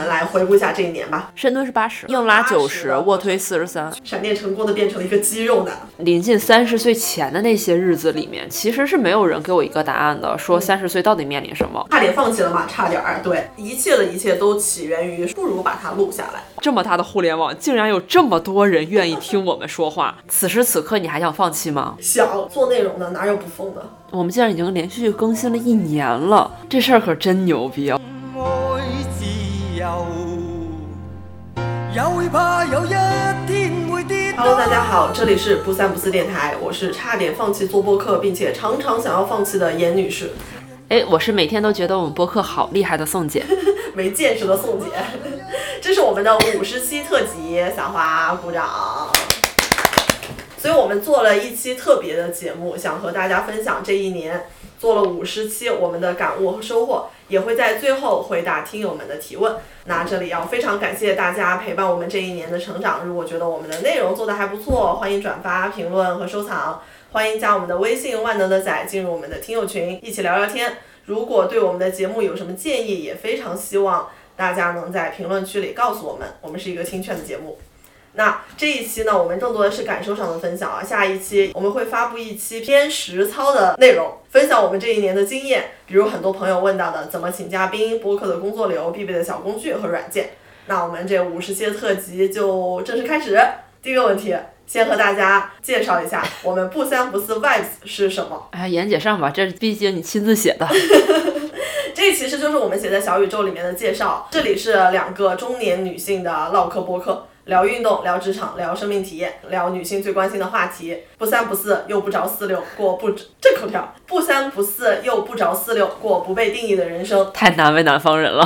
们来回顾一下这一年吧。深蹲是八十，硬拉九十，卧推四十三。闪电成功的变成了一个肌肉男，临近三十岁前的那些日子里面，其实是没有人给我一个答案的，说三十岁到底面临什么。差点放弃了嘛，差点儿。对，一切的一切都起源于不如把它录下来。这么大的互联网，竟然有这么多人愿意听我们说话。此时此刻，你还想放弃吗？想做内容的哪有不疯的？我们竟然已经连续更新了一年了，这事儿可真牛逼啊！Hello，大家好，这里是不三不四电台，我是差点放弃做播客，并且常常想要放弃的严女士，哎，我是每天都觉得我们播客好厉害的宋姐。没见识的宋姐。这是我们的五十期特辑，小花鼓掌。所以我们做了一期特别的节目，想和大家分享这一年做了五十期我们的感悟和收获，也会在最后回答听友们的提问。那这里要非常感谢大家陪伴我们这一年的成长。如果觉得我们的内容做得还不错，欢迎转发、评论和收藏。欢迎加我们的微信“万能的仔”进入我们的听友群，一起聊聊天。如果对我们的节目有什么建议，也非常希望大家能在评论区里告诉我们。我们是一个听劝的节目。那这一期呢，我们更多的是感受上的分享啊。下一期我们会发布一期偏实操的内容，分享我们这一年的经验，比如很多朋友问到的怎么请嘉宾、播客的工作流、必备的小工具和软件。那我们这五十期的特辑就正式开始。第一个问题，先和大家介绍一下我们不三不四 Vibes 是什么。哎，妍姐上吧，这毕竟你亲自写的。这其实就是我们写在小宇宙里面的介绍。这里是两个中年女性的唠嗑播客，聊运动，聊职场，聊生命体验，聊女性最关心的话题。不三不四又不着四六，过不这口条。不三不四又不着四六，过不被定义的人生。太难为南方人了。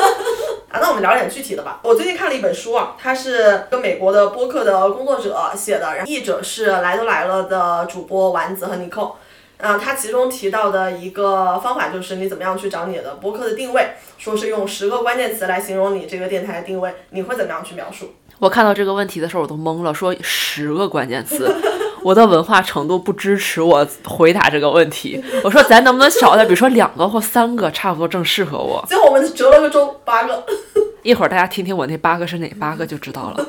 啊，那我们聊点具体的吧。我最近看了一本书啊，它是跟美国的播客的工作者写的，然后译者是来都来了的主播丸子和尼寇。啊，他其中提到的一个方法就是你怎么样去找你的播客的定位，说是用十个关键词来形容你这个电台的定位，你会怎么样去描述？我看到这个问题的时候，我都懵了，说十个关键词，我的文化程度不支持我回答这个问题。我说咱能不能少点，比如说两个或三个，差不多正适合我。最后我们折了个中，八个。一会儿大家听听我那八个是哪八个就知道了。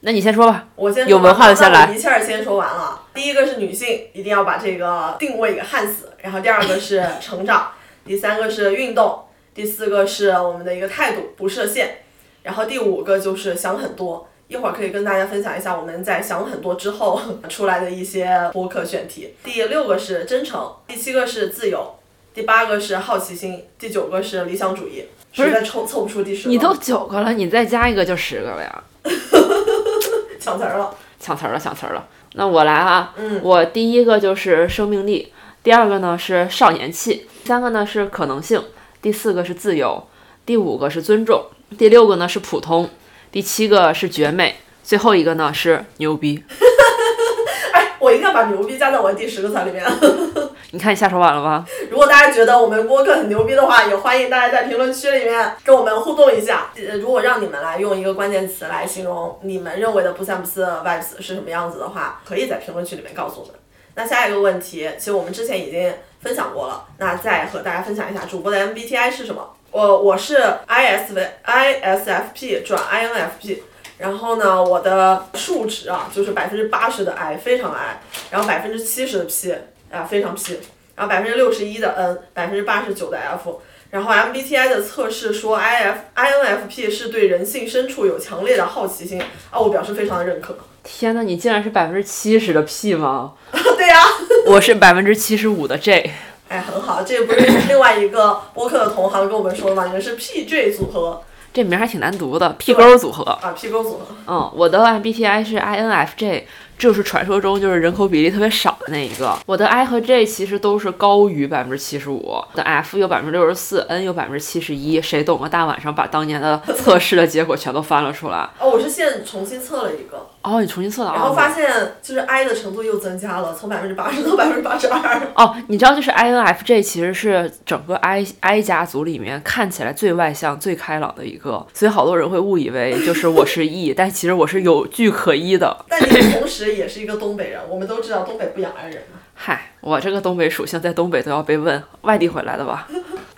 那你先说吧。我先有文化的先来一气儿先说完了。第一个是女性，一定要把这个定位给焊死。然后第二个是成长，第三个是运动，第四个是我们的一个态度，不设限。然后第五个就是想很多。一会儿可以跟大家分享一下我们在想很多之后 出来的一些播客选题。第六个是真诚，第七个是自由，第八个是好奇心，第九个是理想主义。实在凑凑不出第十个。你都九个了，你再加一个就十个了呀。抢词儿了。抢词儿了，抢词儿了。那我来啊，嗯我第一个就是生命力，第二个呢是少年气，第三个呢是可能性，第四个是自由，第五个是尊重，第六个呢是普通，第七个是绝美，最后一个呢是牛逼。哎，我应该把牛逼加在我的第十个词里面。你看你下手晚了吧？如果大家觉得我们播客很牛逼的话，也欢迎大家在评论区里面跟我们互动一下。呃，如果让你们来用一个关键词来形容你们认为的不三不四 vibes 是什么样子的话，可以在评论区里面告诉我们。那下一个问题，其实我们之前已经分享过了，那再和大家分享一下主播的 MBTI 是什么。我我是 ISV ISFP 转 INFP。然后呢，我的数值啊，就是百分之八十的 I，非常 I，然后百分之七十的 P，啊，非常 P，然后百分之六十一的 N，百分之八十九的 F。然后 MBTI 的测试说 IF INFP 是对人性深处有强烈的好奇心，啊，我表示非常的认可。天呐，你竟然是百分之七十的 P 吗？对呀、我是百分之七十五的 J。哎，很好，这不是另外一个播客的同行跟我们说的吗？你们是 PJ 组合，这名儿还挺难读的，P 勾组合。啊，P 勾组合。嗯，我的 MBTI 是 INFJ，就是传说中就是人口比例特别少的那一个。我的 I 和 J 其实都是高于百分之七十五，的 F 有百分之六十四，N 有百分之七十一。谁懂啊大晚上把当年的测试的结果全都翻了出来？哦，我是现在重新测了一个，哦，你重新测的啊？然后发现就是 I 的程度又增加了，从百分之八十到百分之八十二。哦，你知道，就是 INFJ 其实是整个 I I 家族里面看起来最外向、最开朗的一个，所以好多人会误以为就是我是 E，但其实我是有据可依的。但你同时也是一个东北人，我们都知道东北不养 I 人嘛。嗨，我这个东北属性在东北都要被问，外地回来的吧？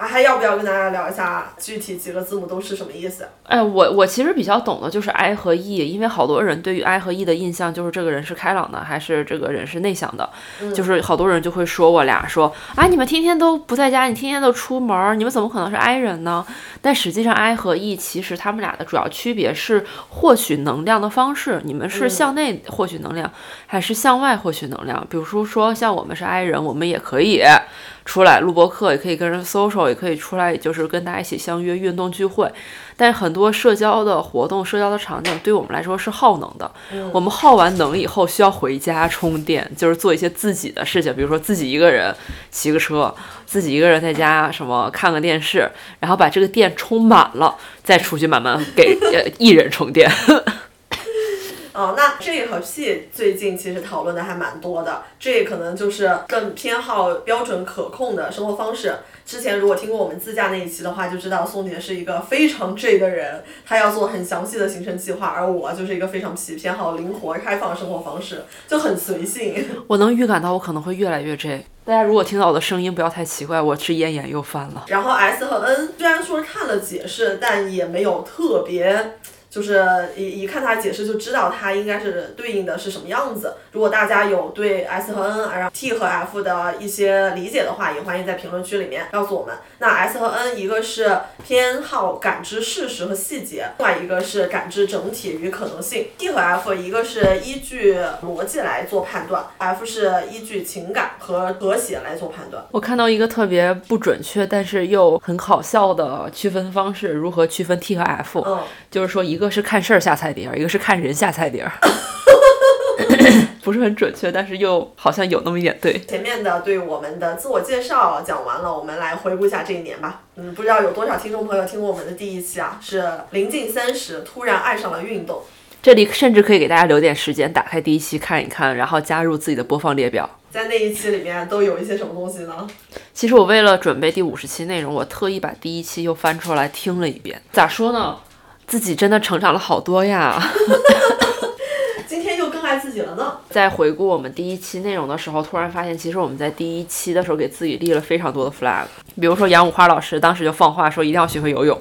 啊，还要不要跟大家聊一下具体几个字母都是什么意思？哎，我我其实比较懂的就是 I 和 E，因为好多人对于 I 和 E 的印象就是这个人是开朗的，还是这个人是内向的，就是好多人就会说我俩说，啊，你们天天都不在家，你天天都出门，你们怎么可能是 I 人呢？但实际上 I 和 E 其实他们俩的主要区别是获取能量的方式，你们是向内获取能量，还是向外获取能量？比如说说像我们是 I 人，我们也可以。出来录播课，也可以跟人 social，也可以出来，就是跟大家一起相约运动聚会。但是很多社交的活动、社交的场景，对我们来说是耗能的。我们耗完能以后，需要回家充电，就是做一些自己的事情，比如说自己一个人骑个车，自己一个人在家什么看个电视，然后把这个电充满了，再出去慢慢给呃艺人充电。哦，那 J 和 P 最近其实讨论的还蛮多的。J 可能就是更偏好标准可控的生活方式。之前如果听过我们自驾那一期的话，就知道宋姐是一个非常 J 的人，她要做很详细的行程计划，而我就是一个非常 P 偏好灵活开放的生活方式，就很随性。我能预感到我可能会越来越 J。大家如果听到我的声音，不要太奇怪，我是咽炎又犯了。然后 S 和 N 虽然说看了解释，但也没有特别。就是一一看他解释就知道他应该是对应的是什么样子。如果大家有对 S 和 N，然后 T 和 F 的一些理解的话，也欢迎在评论区里面告诉我们。那 S 和 N 一个是偏好感知事实和细节，另外一个是感知整体与可能性。T 和 F 一个是依据逻辑来做判断，F 是依据情感和和谐来做判断。我看到一个特别不准确，但是又很好笑的区分方式，如何区分 T 和 F？嗯，就是说一个。一个是看事儿下菜碟儿，一个是看人下菜碟儿，不是很准确，但是又好像有那么一点对。前面的对我们的自我介绍讲完了，我们来回顾一下这一年吧。嗯，不知道有多少听众朋友听过我们的第一期啊？是临近三十，突然爱上了运动。这里甚至可以给大家留点时间，打开第一期看一看，然后加入自己的播放列表。在那一期里面都有一些什么东西呢？其实我为了准备第五十期内容，我特意把第一期又翻出来听了一遍。咋说呢？自己真的成长了好多呀！今天又更爱自己了呢。在回顾我们第一期内容的时候，突然发现，其实我们在第一期的时候给自己立了非常多的 flag。比如说杨五花老师当时就放话说一定要学会游泳，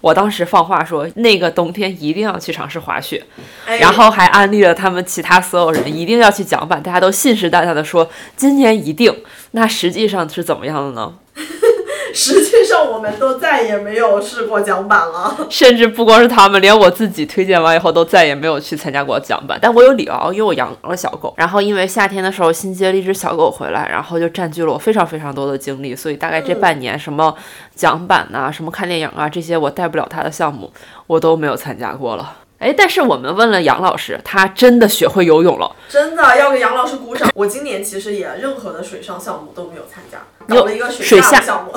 我当时放话说那个冬天一定要去尝试滑雪，然后还安利了他们其他所有人一定要去桨板，大家都信誓旦旦的说今年一定。那实际上是怎么样的呢？实际上，我们都再也没有试过桨板了。甚至不光是他们，连我自己推荐完以后，都再也没有去参加过桨板。但我有理由，因为我养了小狗。然后因为夏天的时候新接了一只小狗回来，然后就占据了我非常非常多的精力。所以大概这半年，什么桨板呐，什么看电影啊，这些我带不了它的项目，我都没有参加过了。哎，但是我们问了杨老师，他真的学会游泳了。真的要给杨老师鼓掌。我今年其实也任何的水上项目都没有参加。搞了一个水下项目，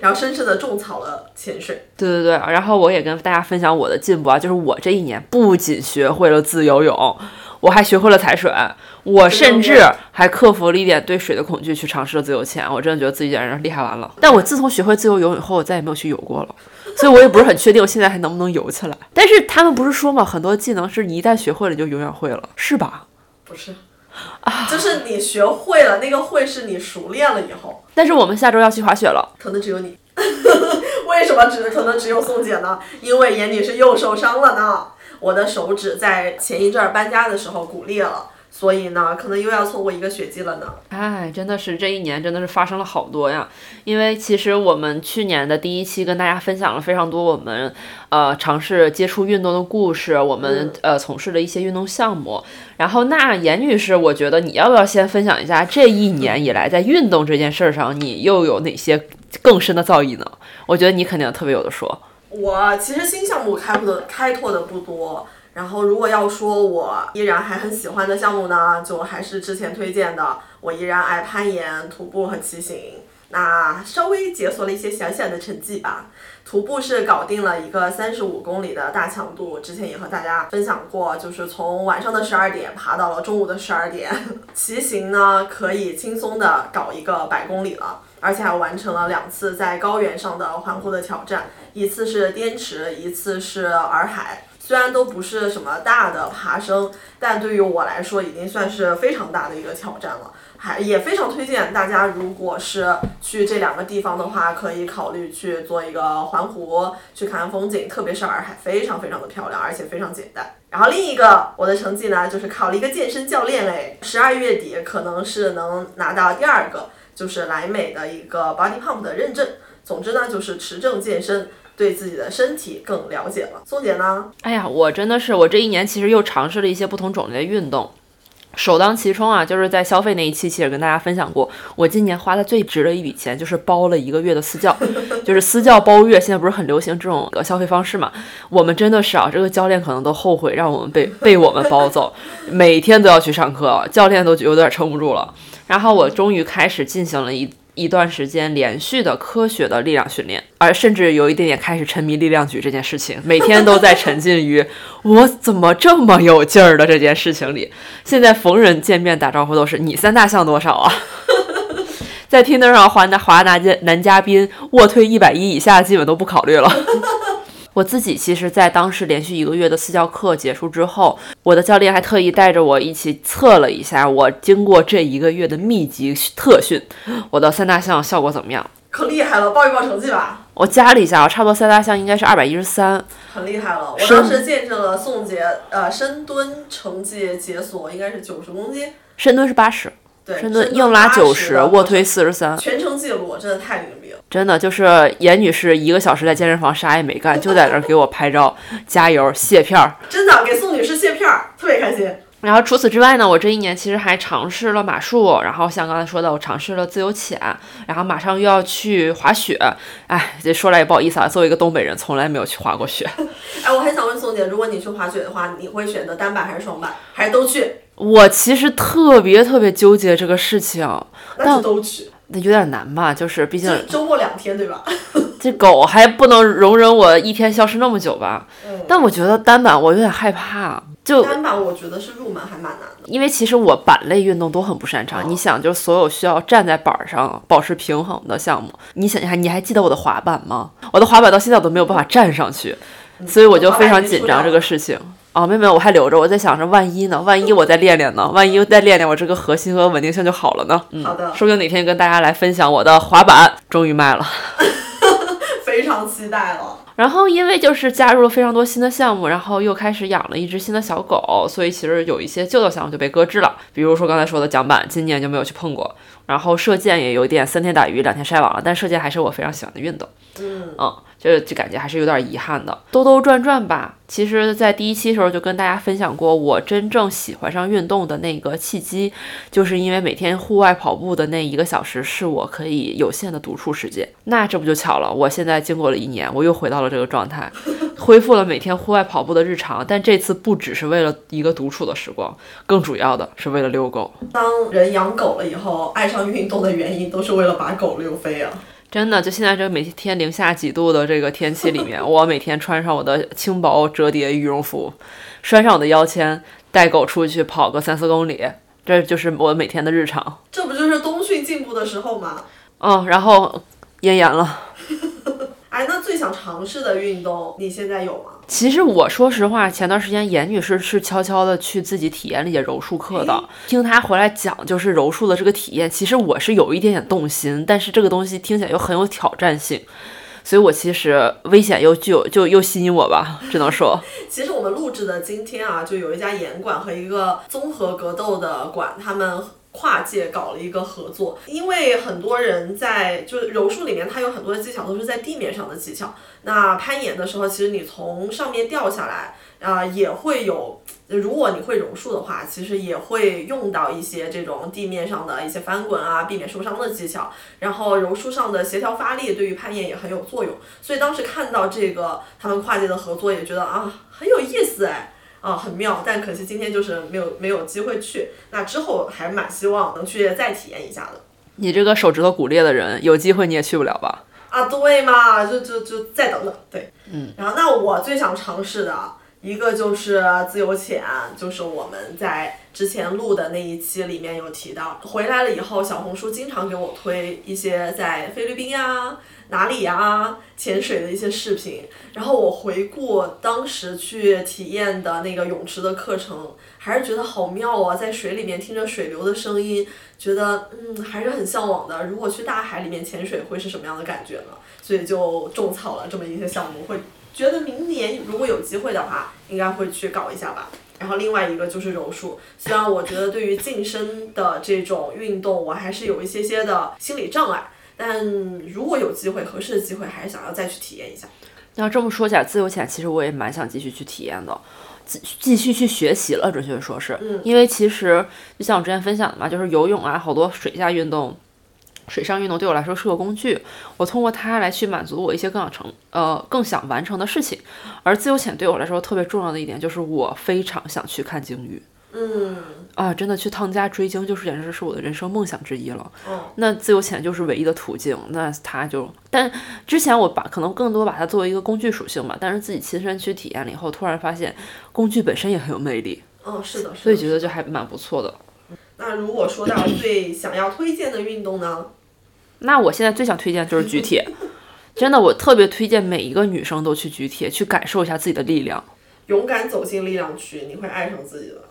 然后深深的种草了潜水。对对对，然后我也跟大家分享我的进步啊，就是我这一年不仅学会了自由泳，我还学会了踩水，我甚至还克服了一点对水的恐惧，去尝试了自由潜。我真的觉得自己简直厉害完了。但我自从学会自由泳以后，我再也没有去游过了，所以我也不是很确定我现在还能不能游起来。但是他们不是说嘛，很多技能是你一旦学会了就永远会了，是吧？不是。啊，就是你学会了，那个会是你熟练了以后。但是我们下周要去滑雪了，可能只有你。为什么只可能只有宋姐呢？因为眼女是又受伤了呢。我的手指在前一阵儿搬家的时候骨裂了。所以呢，可能又要错过一个雪季了呢。哎，真的是这一年真的是发生了好多呀。因为其实我们去年的第一期跟大家分享了非常多我们呃尝试接触运动的故事，我们呃从事的一些运动项目。然后那严女士，我觉得你要不要先分享一下这一年以来在运动这件事上，你又有哪些更深的造诣呢？我觉得你肯定特别有的说。我其实新项目开拓的开拓的不多，然后如果要说我依然还很喜欢的项目呢，就还是之前推荐的，我依然爱攀岩、徒步和骑行。那稍微解锁了一些小小的成绩吧。徒步是搞定了一个三十五公里的大强度，之前也和大家分享过，就是从晚上的十二点爬到了中午的十二点。骑行呢，可以轻松的搞一个百公里了，而且还完成了两次在高原上的环湖的挑战，一次是滇池，一次是洱海。虽然都不是什么大的爬升，但对于我来说已经算是非常大的一个挑战了。还也非常推荐大家，如果是去这两个地方的话，可以考虑去做一个环湖，去看风景，特别是洱海，非常非常的漂亮，而且非常简单。然后另一个我的成绩呢，就是考了一个健身教练哎，十二月底可能是能拿到第二个，就是莱美的一个 Body Pump 的认证。总之呢，就是持证健身。对自己的身体更了解了。宋姐呢？哎呀，我真的是，我这一年其实又尝试了一些不同种类的运动，首当其冲啊，就是在消费那一期其实跟大家分享过，我今年花的最值的一笔钱就是包了一个月的私教，就是私教包月，现在不是很流行这种消费方式嘛？我们真的是啊，这个教练可能都后悔让我们被被我们包走，每天都要去上课，教练都有点撑不住了。然后我终于开始进行了一。一段时间连续的科学的力量训练，而甚至有一点点开始沉迷力量举这件事情，每天都在沉浸于我怎么这么有劲儿的这件事情里。现在逢人见面打招呼都是你三大项多少啊？在听得上华的华男嘉男嘉宾卧推一百一以下基本都不考虑了。我自己其实，在当时连续一个月的私教课结束之后，我的教练还特意带着我一起测了一下，我经过这一个月的密集特训，我的三大项效果怎么样？可厉害了，报一报成绩吧。我加了一下，我差不多三大项应该是二百一十三，很厉害了。我当时见证了宋姐，呃，深蹲成绩解锁应该是九十公斤，深蹲是八十，对，深蹲硬拉九十，卧推四十三，全程记录真的太牛逼了。真的就是严女士一个小时在健身房啥也没干，就在那儿给我拍照，加油卸片儿。真的给宋女士卸片儿，特别开心。然后除此之外呢，我这一年其实还尝试了马术，然后像刚才说的，我尝试了自由潜，然后马上又要去滑雪。哎，这说来也不好意思啊，作为一个东北人，从来没有去滑过雪。哎，我很想问宋姐，如果你去滑雪的话，你会选择单板还是双板，还是都去？我其实特别特别纠结这个事情，那就都去。那有点难吧，就是毕竟周末两天，对吧？这狗还不能容忍我一天消失那么久吧？嗯。但我觉得单板我有点害怕，就单板我觉得是入门还蛮难的，因为其实我板类运动都很不擅长。你想，就是所有需要站在板上保持平衡的项目，你想想，你还记得我的滑板吗？我的滑板到现在我都没有办法站上去，所以我就非常紧张这个事情。哦，没有没有，我还留着。我在想着，万一呢？万一我再练练呢？万一再练练，我这个核心和稳定性就好了呢？嗯好的，说不定哪天跟大家来分享我的滑板终于卖了，非常期待了。然后因为就是加入了非常多新的项目，然后又开始养了一只新的小狗，所以其实有一些旧的项目就被搁置了。比如说刚才说的桨板，今年就没有去碰过。然后射箭也有点三天打鱼两天晒网了，但射箭还是我非常喜欢的运动。嗯嗯。就就感觉还是有点遗憾的，兜兜转转吧。其实，在第一期的时候就跟大家分享过，我真正喜欢上运动的那个契机，就是因为每天户外跑步的那一个小时是我可以有限的独处时间。那这不就巧了？我现在经过了一年，我又回到了这个状态，恢复了每天户外跑步的日常。但这次不只是为了一个独处的时光，更主要的是为了遛狗。当人养狗了以后，爱上运动的原因都是为了把狗遛飞啊。真的，就现在这每天零下几度的这个天气里面，我每天穿上我的轻薄折叠羽绒服，拴上我的腰签，带狗出去跑个三四公里，这就是我每天的日常。这不就是冬训进步的时候吗？嗯，然后咽炎了。哎，那最想尝试的运动，你现在有吗？其实我说实话，前段时间严女士是悄悄的去自己体验了一节柔术课的，听她回来讲，就是柔术的这个体验，其实我是有一点点动心，但是这个东西听起来又很有挑战性，所以我其实危险又具有就又吸引我吧，只能说。其实我们录制的今天啊，就有一家严馆和一个综合格斗的馆，他们跨界搞了一个合作，因为很多人在就是柔术里面，它有很多的技巧都是在地面上的技巧。那攀岩的时候，其实你从上面掉下来，啊、也会有。如果你会柔术的话，其实也会用到一些这种地面上的一些翻滚啊，避免受伤的技巧。然后柔术上的协调发力对于攀岩也很有作用。所以当时看到这个他们跨界的合作，也觉得啊很有意思哎。啊，很妙，但可惜今天就是没有没有机会去。那之后还蛮希望能去再体验一下的。你这个手指头骨裂的人，有机会你也去不了吧？啊，对嘛，就就就再等等，对，嗯。然后那我最想尝试的一个就是自由潜，就是我们在之前录的那一期里面有提到，回来了以后，小红书经常给我推一些在菲律宾呀、哪里呀潜水的一些视频，然后我回顾当时去体验的那个泳池的课程，还是觉得好妙啊，在水里面听着水流的声音，觉得嗯还是很向往的。如果去大海里面潜水会是什么样的感觉呢？所以就种草了这么一些项目，会觉得明年如果有机会的话，应该会去搞一下吧。然后另外一个就是柔术，虽然我觉得对于晋升的这种运动，我还是有一些些的心理障碍，但如果有机会，合适的机会，还是想要再去体验一下。要这么说起来，自由潜其实我也蛮想继续去体验的，继继续去学习了，准确说是，因为其实就像我之前分享的嘛，就是游泳啊，好多水下运动。水上运动对我来说是个工具，我通过它来去满足我一些更想成呃更想完成的事情。而自由潜对我来说特别重要的一点就是我非常想去看鲸鱼。嗯，啊，真的去汤家追鲸就是简直是我的人生梦想之一了。哦，那自由潜就是唯一的途径，那他就，但之前我把可能更多把它作为一个工具属性吧，但是自己亲身去体验了以后，突然发现工具本身也很有魅力，哦，是的，是的。所以觉得就还蛮不错的。那如果说到最想要推荐的运动呢？那我现在最想推荐的就是举铁，真的，我特别推荐每一个女生都去举铁，去感受一下自己的力量。勇敢走进力量区，你会爱上自己的。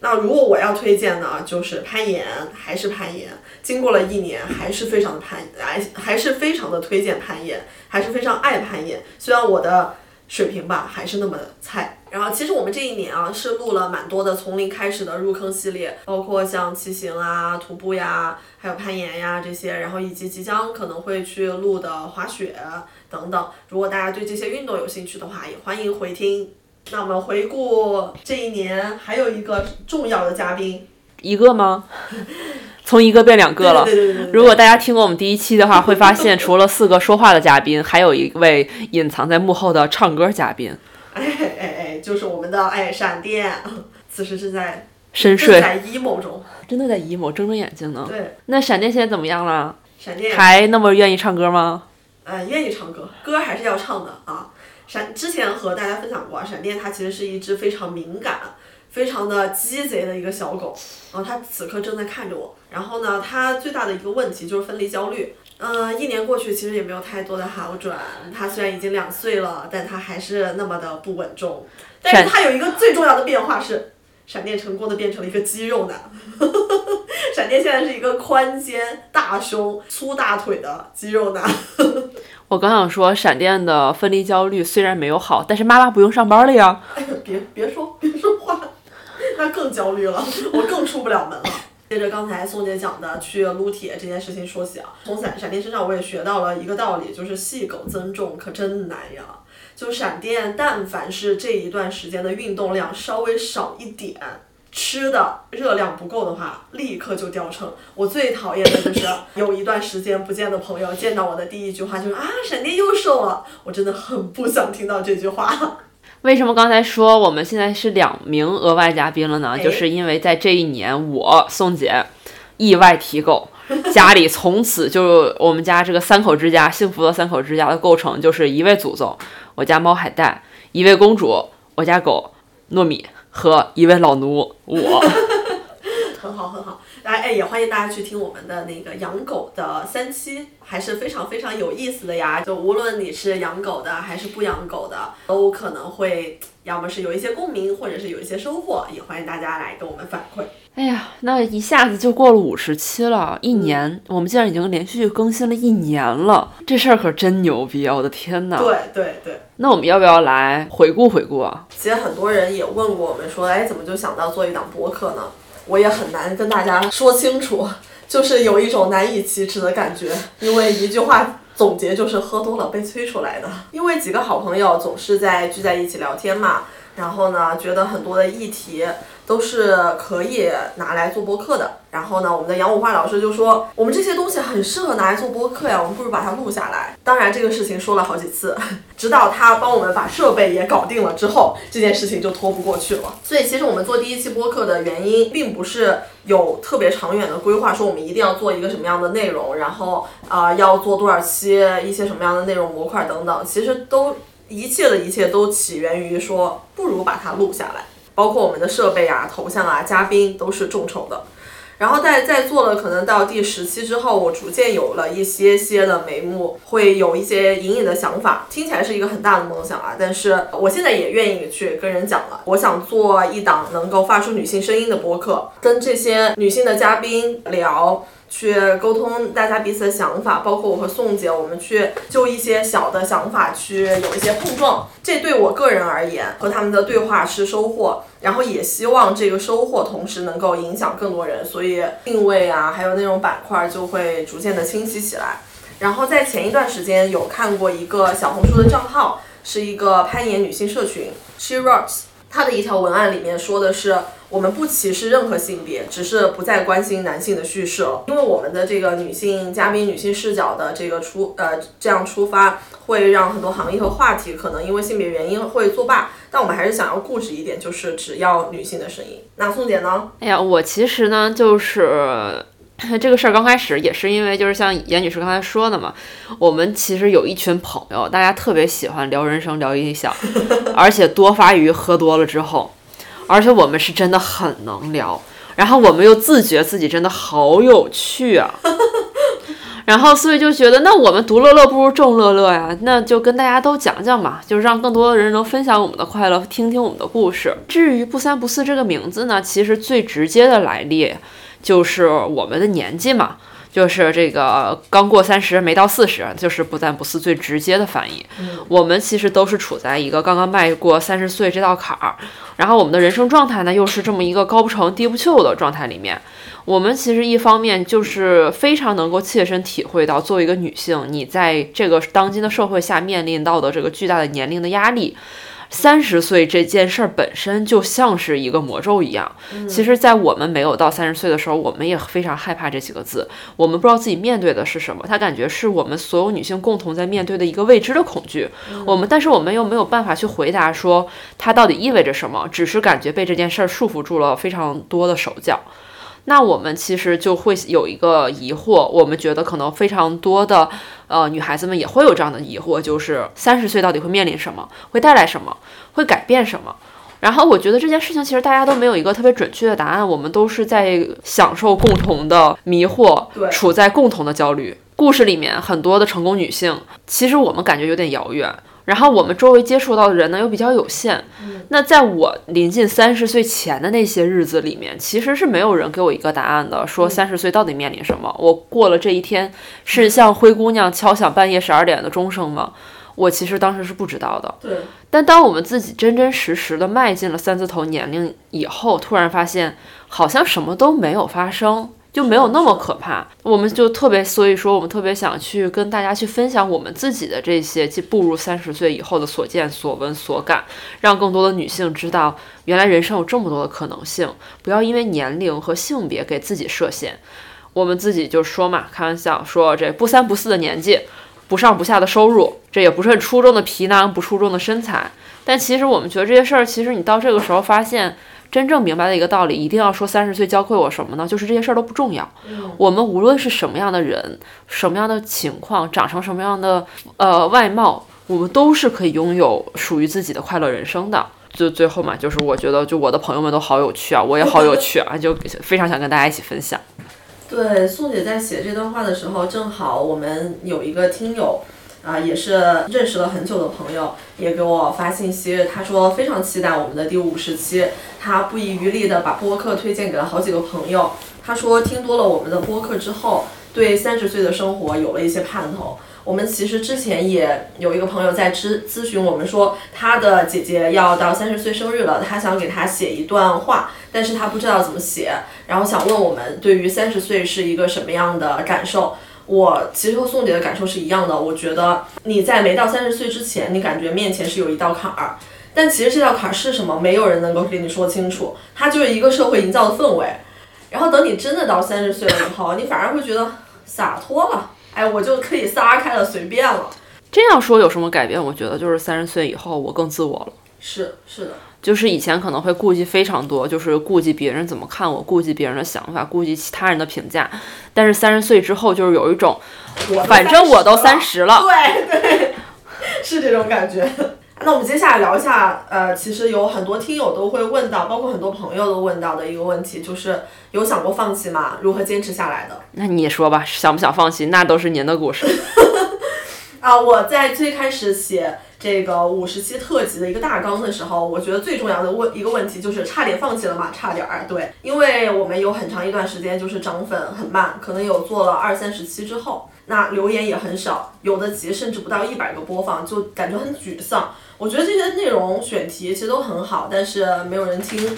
那如果我要推荐呢，就是攀岩，还是攀岩。经过了一年，还是非常的攀，还还是非常的推荐攀岩，还是非常爱攀岩。虽然我的水平吧还是那么菜。然后其实我们这一年啊是录了蛮多的从零开始的入坑系列，包括像骑行啊、徒步呀，还有攀岩呀这些，然后以及即将可能会去录的滑雪等等。如果大家对这些运动有兴趣的话，也欢迎回听。那我们回顾这一年，还有一个重要的嘉宾，一个吗？从一个变两个了。对对对对对如果大家听过我们第一期的话，会发现除了四个说话的嘉宾，还有一位隐藏在幕后的唱歌嘉宾。哎哎哎，就是我们的哎闪电，此时正在深睡，正在 emo 中。真的在 emo，睁着眼睛呢。对，那闪电现在怎么样了？闪电还那么愿意唱歌吗？呃，愿意唱歌，歌还是要唱的啊。闪之前和大家分享过，闪电它其实是一只非常敏感、非常的鸡贼的一个小狗，然后它此刻正在看着我。然后呢，它最大的一个问题就是分离焦虑。嗯、一年过去，其实也没有太多的好转。它虽然已经两岁了，但它还是那么的不稳重。但是它有一个最重要的变化是，闪电成功的变成了一个肌肉男。闪电现在是一个宽肩、大胸、粗大腿的肌肉男。我刚想说，闪电的分离焦虑虽然没有好，但是妈妈不用上班了呀。哎呀，别别说别说话，那更焦虑了，我更出不了门了。接着刚才宋姐讲的去撸铁这件事情说起啊，从闪闪电身上我也学到了一个道理，就是细狗增重可真难呀。就闪电，但凡是这一段时间的运动量稍微少一点，吃的热量不够的话，立刻就掉秤。我最讨厌的就是有一段时间不见的朋友，见到我的第一句话就是啊，闪电又瘦了。我真的很不想听到这句话。为什么刚才说我们现在是两名额外嘉宾了呢？哎就是因为在这一年，我宋姐意外提狗，家里从此就我们家这个三口之家，幸福的三口之家的构成就是一位祖宗，我家猫海带，一位公主，我家狗糯米和一位老奴我。很好很好，来哎，也欢迎大家去听我们的那个养狗的三期，还是非常非常有意思的呀。就无论你是养狗的还是不养狗的，都可能会要么是有一些共鸣，或者是有一些收获，也欢迎大家来跟我们反馈。哎呀，那一下子就过了五十期了，一年，我们竟然已经连续更新了一年了，这事儿可真牛逼啊！我的天呐！对对对，那我们要不要来回顾回顾啊？其实很多人也问过我们说，哎，怎么就想到做一档播客呢？我也很难跟大家说清楚，就是有一种难以启齿的感觉，因为一句话总结就是喝多了被催出来的。因为几个好朋友总是在聚在一起聊天嘛，然后呢，觉得很多的议题都是可以拿来做播客的。然后呢，我们的杨五花老师就说，我们这些东西很适合拿来做播客呀，我们不如把它录下来。当然，这个事情说了好几次，直到他帮我们把设备也搞定了之后，这件事情就拖不过去了。所以，其实我们做第一期播客的原因，并不是有特别长远的规划，说我们一定要做一个什么样的内容，然后啊、要做多少期，一些什么样的内容模块等等。其实都一切的一切都起源于说，不如把它录下来。包括我们的设备啊、头像啊、嘉宾都是众筹的。然后在在做了可能到第十期之后，我逐渐有了一些些的眉目，会有一些隐隐的想法，听起来是一个很大的梦想啊。但是我现在也愿意去跟人讲了，我想做一档能够发出女性声音的播客，跟这些女性的嘉宾聊。去沟通大家彼此的想法，包括我和宋姐，我们去就一些小的想法去有一些碰撞。这对我个人而言，和他们的对话是收获，然后也希望这个收获同时能够影响更多人，所以定位啊，还有内容板块就会逐渐的清晰起来。然后在前一段时间有看过一个小红书的账号，是一个攀岩女性社群 She Rocks，她的一条文案里面说的是。我们不歧视任何性别，只是不再关心男性的叙事了。因为我们的这个女性嘉宾、女性视角的这个出呃这样出发，会让很多行业和话题可能因为性别原因会作罢。但我们还是想要固执一点，就是只要女性的声音。那宋姐呢？哎呀，我其实呢，就是这个事儿刚开始也是因为，就是像严女士刚才说的嘛，我们其实有一群朋友，大家特别喜欢聊人生、聊理想，而且多发于喝多了之后。而且我们是真的很能聊，然后我们又自觉自己真的好有趣啊，然后所以就觉得那我们独乐乐不如众乐乐呀，那就跟大家都讲讲嘛，就是让更多的人能分享我们的快乐，听听我们的故事。至于不三不四这个名字呢，其实最直接的来历就是我们的年纪嘛。就是这个刚过三十没到四十，就是不三不四最直接的翻译。嗯、我们其实都是处在一个刚刚迈过三十岁这道坎儿，然后我们的人生状态呢又是这么一个高不成低不就的状态里面。我们其实一方面就是非常能够切身体会到，作为一个女性，你在这个当今的社会下面临到的这个巨大的年龄的压力。三十岁这件事儿本身就像是一个魔咒一样。其实，在我们没有到三十岁的时候，我们也非常害怕这几个字。我们不知道自己面对的是什么，它感觉是我们所有女性共同在面对的一个未知的恐惧。我们，但是我们又没有办法去回答说它到底意味着什么，只是感觉被这件事儿束缚住了非常多的手脚。那我们其实就会有一个疑惑，我们觉得可能非常多的呃女孩子们也会有这样的疑惑，就是三十岁到底会面临什么，会带来什么，会改变什么？然后我觉得这件事情其实大家都没有一个特别准确的答案，我们都是在享受共同的迷惑，处在共同的焦虑。故事里面很多的成功女性，其实我们感觉有点遥远。然后我们周围接触到的人呢又比较有限，那在我临近三十岁前的那些日子里面，其实是没有人给我一个答案的，说三十岁到底面临什么。我过了这一天，是像灰姑娘敲响半夜十二点的钟声吗？我其实当时是不知道的。对。但当我们自己真真实实的迈进了三字头年龄以后，突然发现好像什么都没有发生。就没有那么可怕，我们就特别，所以说我们特别想去跟大家去分享我们自己的这些，即步入三十岁以后的所见所闻所感，让更多的女性知道，原来人生有这么多的可能性，不要因为年龄和性别给自己设限。我们自己就说嘛，开玩笑说这不三不四的年纪，不上不下的收入，这也不是很出众的皮囊，不出众的身材，但其实我们觉得这些事儿，其实你到这个时候发现。真正明白的一个道理，一定要说三十岁教会我什么呢？就是这些事儿都不重要。我们无论是什么样的人，什么样的情况，长成什么样的呃外貌，我们都是可以拥有属于自己的快乐人生的。就最后嘛，就是我觉得，就我的朋友们都好有趣啊，我也好有趣啊，就非常想跟大家一起分享。对，宋姐在写这段话的时候，正好我们有一个听友。啊，也是认识了很久的朋友，也给我发信息，他说非常期待我们的第五十期，他不遗余力的把播客推荐给了好几个朋友。他说听多了我们的播客之后，对三十岁的生活有了一些盼头。我们其实之前也有一个朋友在咨咨询我们说，他的姐姐要到三十岁生日了，他想给她写一段话，但是他不知道怎么写，然后想问我们对于三十岁是一个什么样的感受。我其实和宋姐的感受是一样的，我觉得你在没到三十岁之前，你感觉面前是有一道坎儿，但其实这道坎儿是什么，没有人能够给你说清楚，它就是一个社会营造的氛围。然后等你真的到三十岁了以后，你反而会觉得洒脱了。哎，我就可以撒开了，随便了。这样说有什么改变？我觉得就是三十岁以后，我更自我了。是是的，就是以前可能会顾忌非常多，就是顾忌别人怎么看我，顾忌别人的想法，顾忌其他人的评价。但是三十岁之后，就是有一种，反正我都三十了，对对，是这种感觉。那我们接下来聊一下，呃，其实有很多听友都会问到，包括很多朋友都问到的一个问题，就是有想过放弃吗？如何坚持下来的？那你说吧，想不想放弃？那都是您的故事。啊，我在最开始写这个五十期特辑的一个大纲的时候，我觉得最重要的问一个问题就是差点放弃了嘛，差点儿。对，因为我们有很长一段时间就是涨粉很慢，可能有做了二三十期之后，那留言也很少，有的集甚至不到一百个播放，就感觉很沮丧。我觉得这些内容选题其实都很好，但是没有人听，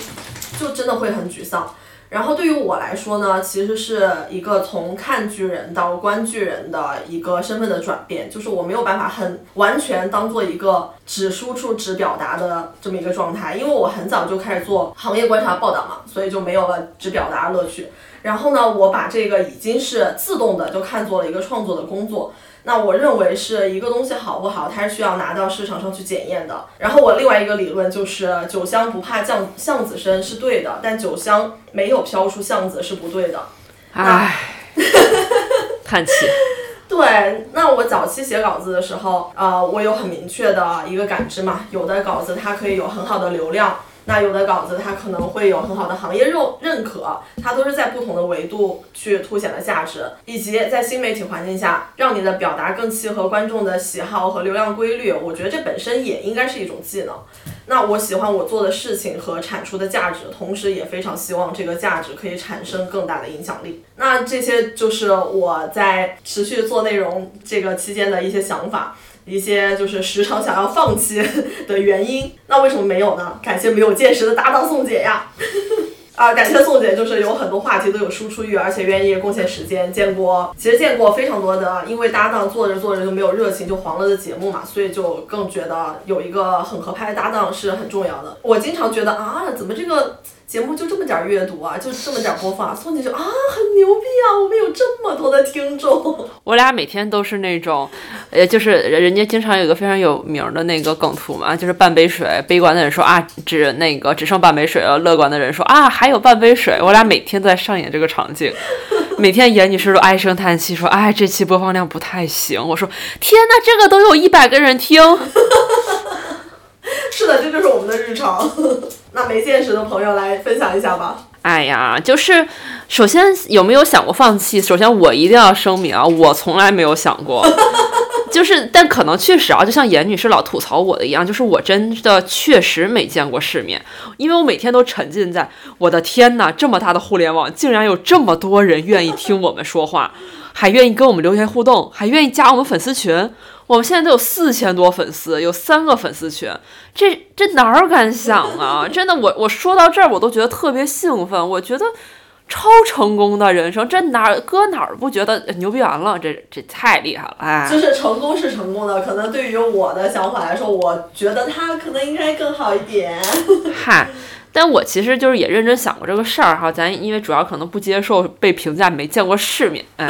就真的会很沮丧。然后对于我来说呢，其实是一个从看剧人到观剧人的一个身份的转变，就是我没有办法很完全当做一个只输出只表达的这么一个状态，因为我很早就开始做行业观察报道嘛，所以就没有了只表达乐趣。然后呢，我把这个已经是自动的就看作了一个创作的工作。那我认为是一个东西好不好，它是需要拿到市场上去检验的。然后我另外一个理论就是“酒香不怕巷巷子深”是对的，但酒香没有飘出巷子是不对的。唉，叹气。对，那我早期写稿子的时候，呃，我有很明确的一个感知嘛，有的稿子它可以有很好的流量。那有的稿子它可能会有很好的行业认认可，它都是在不同的维度去凸显了价值，以及在新媒体环境下让你的表达更契合观众的喜好和流量规律。我觉得这本身也应该是一种技能。那我喜欢我做的事情和产出的价值，同时也非常希望这个价值可以产生更大的影响力。那这些就是我在持续做内容这个期间的一些想法。一些就是时常想要放弃 的原因，那为什么没有呢？感谢没有见识的搭档宋姐呀，啊，感谢宋姐，就是有很多话题都有输出欲，而且愿意贡献时间。见过，其实见过非常多的，因为搭档做着做着就没有热情就黄了的节目嘛，所以就更觉得有一个很合拍的搭档是很重要的。我经常觉得啊，怎么这个。节目就这么点儿阅读啊，就这么点儿播放，宋姐就啊很牛逼啊，我们有这么多的听众。我俩每天都是那种，呃，就是人家经常有一个非常有名的那个梗图嘛，就是半杯水，悲观的人说啊只那个只剩半杯水了，乐观的人说啊还有半杯水。我俩每天都在上演这个场景，每天严女士都唉声叹气说，哎这期播放量不太行。我说天呐，这个都有一百个人听。是的，这就是我们的日常。那没见识的朋友来分享一下吧。哎呀，就是首先有没有想过放弃？首先我一定要声明啊，我从来没有想过。就是，但可能确实啊，就像严女士老吐槽我的一样，就是我真的确实没见过世面，因为我每天都沉浸在我的天呐，这么大的互联网，竟然有这么多人愿意听我们说话，还愿意跟我们留言互动，还愿意加我们粉丝群。我们现在都有四千多粉丝，有三个粉丝群，这这哪儿敢想啊！真的，我我说到这儿，我都觉得特别兴奋。我觉得超成功的人生，这哪儿搁哪儿不觉得牛逼完了？这这太厉害了！哎，就是成功是成功的，可能对于我的想法来说，我觉得他可能应该更好一点。嗨，但我其实就是也认真想过这个事儿哈。咱因为主要可能不接受被评价没见过世面，哎。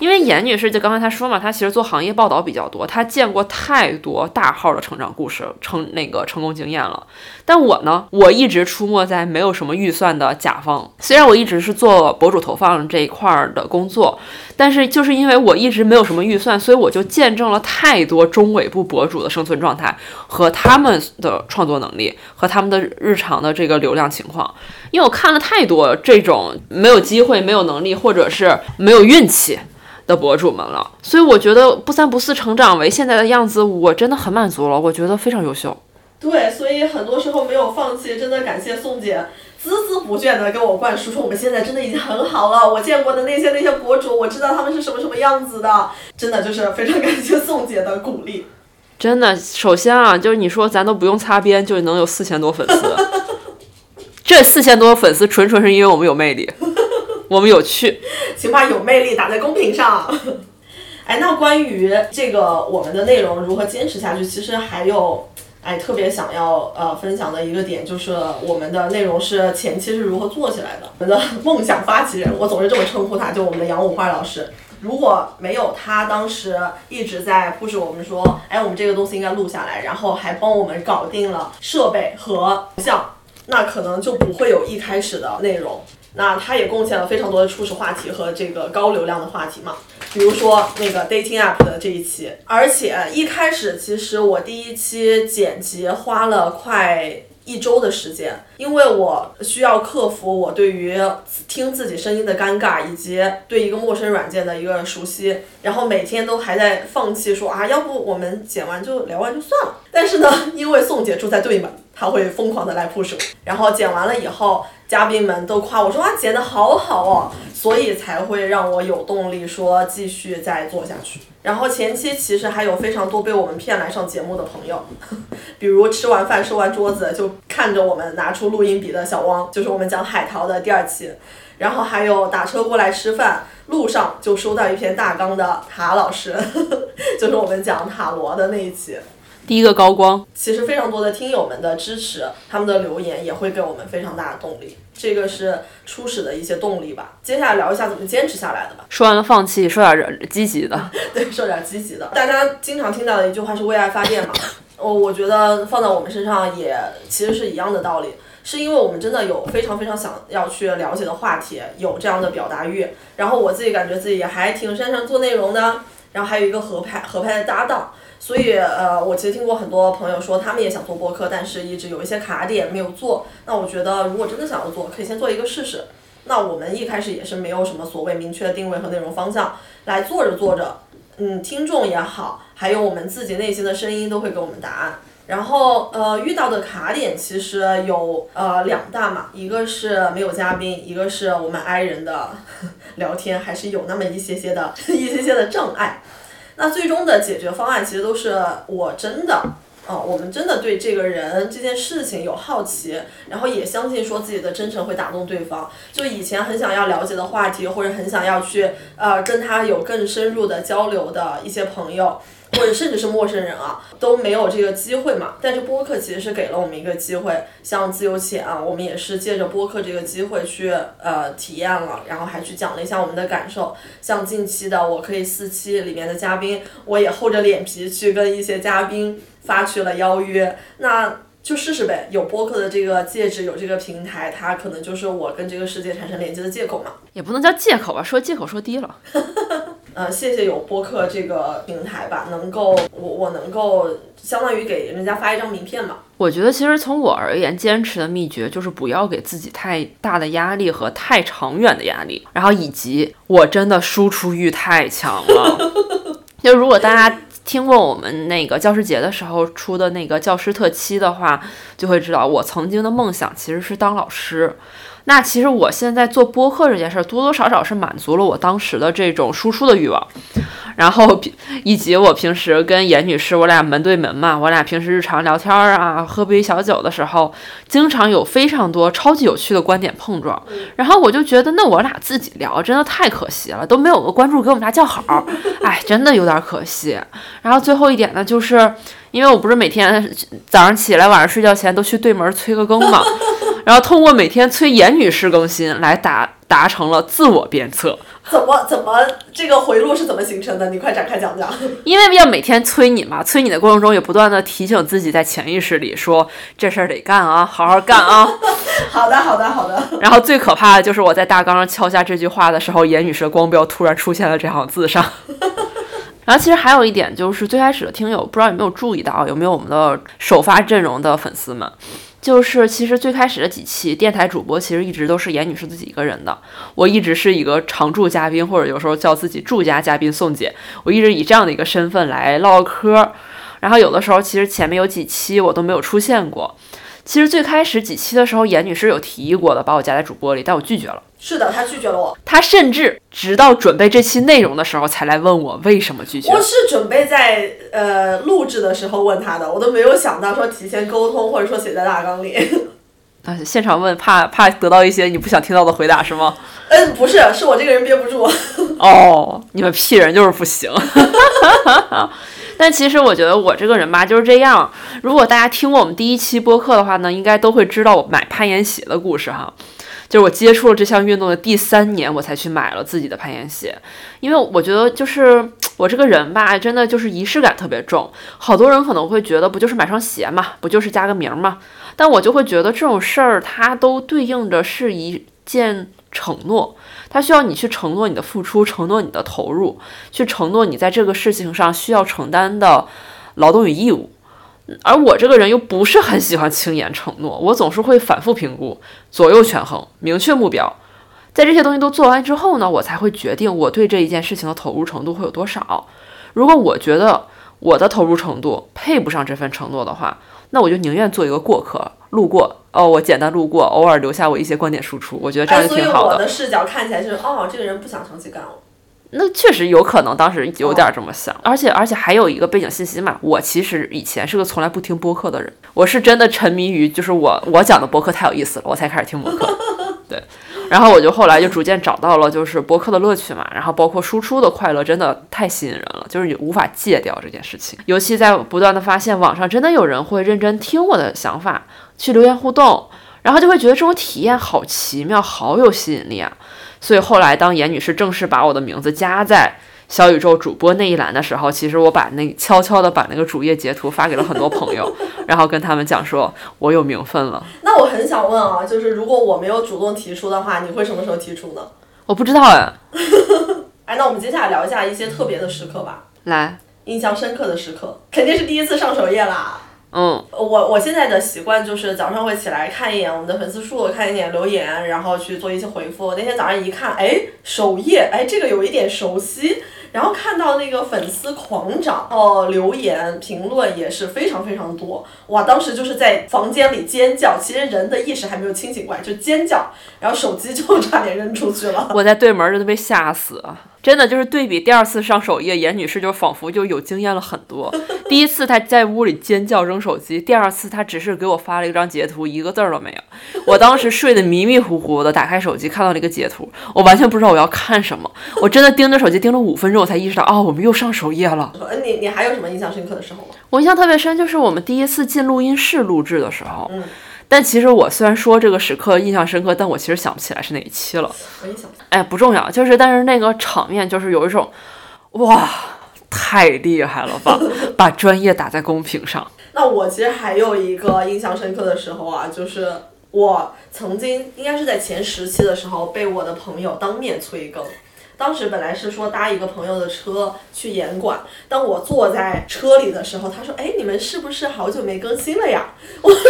因为严女士就刚才她说嘛，她其实做行业报道比较多，她见过太多大号的成长故事、成那个成功经验了。但我呢，我一直出没在没有什么预算的甲方。虽然我一直是做博主投放这一块儿的工作，但是就是因为我一直没有什么预算，所以我就见证了太多中尾部博主的生存状态和他们的创作能力和他们的日常的这个流量情况。因为我看了太多这种没有机会、没有能力或者是没有运气。的博主们了，所以我觉得不三不四成长为现在的样子，我真的很满足了，我觉得非常优秀。对，所以很多时候没有放弃，真的感谢宋姐孜孜不倦的跟我灌输说我们现在真的已经很好了，我见过的那些那些博主，我知道他们是什么什么样子的，真的就是非常 感谢宋姐的鼓励。真的，首先啊，就是你说咱都不用擦边，就能有四千多粉丝，这四千多粉丝纯纯是因为我们有魅力，我们有趣。请把有魅力打在公屏上。哎，那关于这个我们的内容如何坚持下去，其实还有哎特别想要呃分享的一个点，就是我们的内容是前期是如何做起来的。我们的梦想发起人，我总是这么称呼他，就我们的杨五花老师。如果没有他当时一直在 push 我们说，哎，我们这个东西应该录下来，然后还帮我们搞定了设备和像，那可能就不会有一开始的内容。那他也贡献了非常多的初始话题和这个高流量的话题嘛，比如说那个 dating app 的这一期，而且一开始其实我第一期剪辑花了快一周的时间，因为我需要克服我对于听自己声音的尴尬，以及对一个陌生软件的一个熟悉，然后每天都还在放弃说啊，要不我们剪完就聊完就算了。但是呢，因为宋姐住在对门，她会疯狂的来 push，然后剪完了以后。嘉宾们都夸我说啊剪得好好哦，所以才会让我有动力说继续再做下去。然后前期其实还有非常多被我们骗来上节目的朋友，比如吃完饭收完桌子就看着我们拿出录音笔的小汪，就是我们讲海淘的第二期。然后还有打车过来吃饭路上就收到一篇大纲的塔老师，就是我们讲塔罗的那一期。第一个高光，其实非常多的听友们的支持，他们的留言也会给我们非常大的动力，这个是初始的一些动力吧。接下来聊一下怎么坚持下来的吧。说完了放弃，说点积极的。对，说点积极的。大家经常听到的一句话是为爱发电嘛？我 我觉得放在我们身上也其实是一样的道理，是因为我们真的有非常非常想要去了解的话题，有这样的表达欲，然后我自己感觉自己还挺擅长做内容的，然后还有一个合拍合拍的搭档。所以，呃，我其实听过很多朋友说，他们也想做播客，但是一直有一些卡点没有做。那我觉得，如果真的想要做，可以先做一个试试。那我们一开始也是没有什么所谓明确的定位和内容方向，来做着做着，嗯，听众也好，还有我们自己内心的声音都会给我们答案。然后，呃，遇到的卡点其实有呃两大嘛，一个是没有嘉宾，一个是我们 i 人的 聊天还是有那么一些些的 一些些的障碍。那最终的解决方案其实都是我真的，哦，我们真的对这个人这件事情有好奇，然后也相信说自己的真诚会打动对方。就以前很想要了解的话题，或者很想要去呃跟他有更深入的交流的一些朋友。或者甚至是陌生人啊，都没有这个机会嘛。但是播客其实是给了我们一个机会，像自由潜啊，我们也是借着播客这个机会去呃体验了，然后还去讲了一下我们的感受。像近期的我可以四期里面的嘉宾，我也厚着脸皮去跟一些嘉宾发去了邀约，那就试试呗。有播客的这个介质，有这个平台，它可能就是我跟这个世界产生连接的借口嘛。也不能叫借口吧，说借口说低了。呃，谢谢有播客这个平台吧，能够我我能够相当于给人家发一张名片嘛。我觉得其实从我而言，坚持的秘诀就是不要给自己太大的压力和太长远的压力，然后以及我真的输出欲太强了。就如果大家听过我们那个教师节的时候出的那个教师特期的话，就会知道我曾经的梦想其实是当老师。那其实我现在做播客这件事儿，多多少少是满足了我当时的这种输出的欲望，然后以及我平时跟严女士，我俩门对门嘛，我俩平时日常聊天啊，喝杯小酒的时候，经常有非常多超级有趣的观点碰撞，然后我就觉得，那我俩自己聊真的太可惜了，都没有个关注给我们俩叫好，哎，真的有点可惜。然后最后一点呢，就是因为我不是每天早上起来、晚上睡觉前都去对门催个更嘛。然后通过每天催严女士更新来达达成了自我鞭策。怎么怎么这个回路是怎么形成的？你快展开讲讲。因为要每天催你嘛，催你的过程中也不断的提醒自己，在潜意识里说这事儿得干啊，好好干啊。好的好的好的。然后最可怕的就是我在大纲上敲下这句话的时候，严女士的光标突然出现了这行字上。然后其实还有一点就是最开始的听友不知道有没有注意到，有没有我们的首发阵容的粉丝们。就是其实最开始的几期电台主播，其实一直都是严女士自己一个人的。我一直是一个常驻嘉宾，或者有时候叫自己驻家嘉宾宋姐。我一直以这样的一个身份来唠唠嗑。然后有的时候其实前面有几期我都没有出现过。其实最开始几期的时候，严女士有提议过的，把我加在主播里，但我拒绝了。是的，他拒绝了我。他甚至直到准备这期内容的时候，才来问我为什么拒绝我。是准备在呃录制的时候问他的，我都没有想到说提前沟通，或者说写在大纲里。啊，现场问，怕怕得到一些你不想听到的回答是吗？嗯，不是，是我这个人憋不住。哦，你们屁人就是不行。但其实我觉得我这个人吧就是这样。如果大家听过我们第一期播客的话呢，应该都会知道我买攀岩鞋的故事哈。就是我接触了这项运动的第三年，我才去买了自己的攀岩鞋，因为我觉得就是我这个人吧，真的就是仪式感特别重。好多人可能会觉得不就是买双鞋嘛，不就是加个名嘛？但我就会觉得这种事儿它都对应着是一件承诺，它需要你去承诺你的付出，承诺你的投入，去承诺你在这个事情上需要承担的劳动与义务。而我这个人又不是很喜欢轻言承诺，我总是会反复评估，左右权衡，明确目标。在这些东西都做完之后呢，我才会决定我对这一件事情的投入程度会有多少。如果我觉得我的投入程度配不上这份承诺的话，那我就宁愿做一个过客，路过。哦，我简单路过，偶尔留下我一些观点输出，我觉得这样，就挺好的。我的视角看起来就是，哦，这个人不想长期干了。那确实有可能，当时有点这么想，而且而且还有一个背景信息嘛，我其实以前是个从来不听播客的人，我是真的沉迷于就是我我讲的播客太有意思了，我才开始听播客，对，然后我就后来就逐渐找到了就是播客的乐趣嘛，然后包括输出的快乐，真的太吸引人了，就是你无法戒掉这件事情，尤其在不断的发现网上真的有人会认真听我的想法，去留言互动，然后就会觉得这种体验好奇妙，好有吸引力啊。所以后来，当严女士正式把我的名字加在小宇宙主播那一栏的时候，其实我把那悄悄的把那个主页截图发给了很多朋友，然后跟他们讲说，我有名分了。那我很想问啊，就是如果我没有主动提出的话，你会什么时候提出呢？我不知道哎，哎，那我们接下来聊一下一些特别的时刻吧，来，印象深刻的时刻，肯定是第一次上首页啦。嗯，我我现在的习惯就是早上会起来看一眼我们的粉丝数，看一眼留言，然后去做一些回复。那天早上一看，哎，首页，哎，这个有一点熟悉。然后看到那个粉丝狂涨，哦，留言评论也是非常非常多，哇！当时就是在房间里尖叫，其实人的意识还没有清醒过来，就尖叫，然后手机就 差点扔出去了。我在对门儿真的被吓死啊！真的就是对比第二次上首页，严女士就仿佛就有经验了很多。第一次她在屋里尖叫扔手机，第二次她只是给我发了一张截图，一个字儿都没有。我当时睡得迷迷糊糊的，打开手机看到了一个截图，我完全不知道我要看什么，我真的盯着手机盯了五分钟，我才意识到，哦，我们又上首页了。呃，你你还有什么印象深刻的时候吗？我印象特别深，就是我们第一次进录音室录制的时候。嗯但其实我虽然说这个时刻印象深刻，但我其实想不起来是哪一期了。哎，不重要，就是但是那个场面就是有一种，哇，太厉害了吧，把专业打在公屏上。那我其实还有一个印象深刻的时候啊，就是我曾经应该是在前十期的时候被我的朋友当面催更。当时本来是说搭一个朋友的车去严管，当我坐在车里的时候，他说：“哎，你们是不是好久没更新了呀？” 我说：“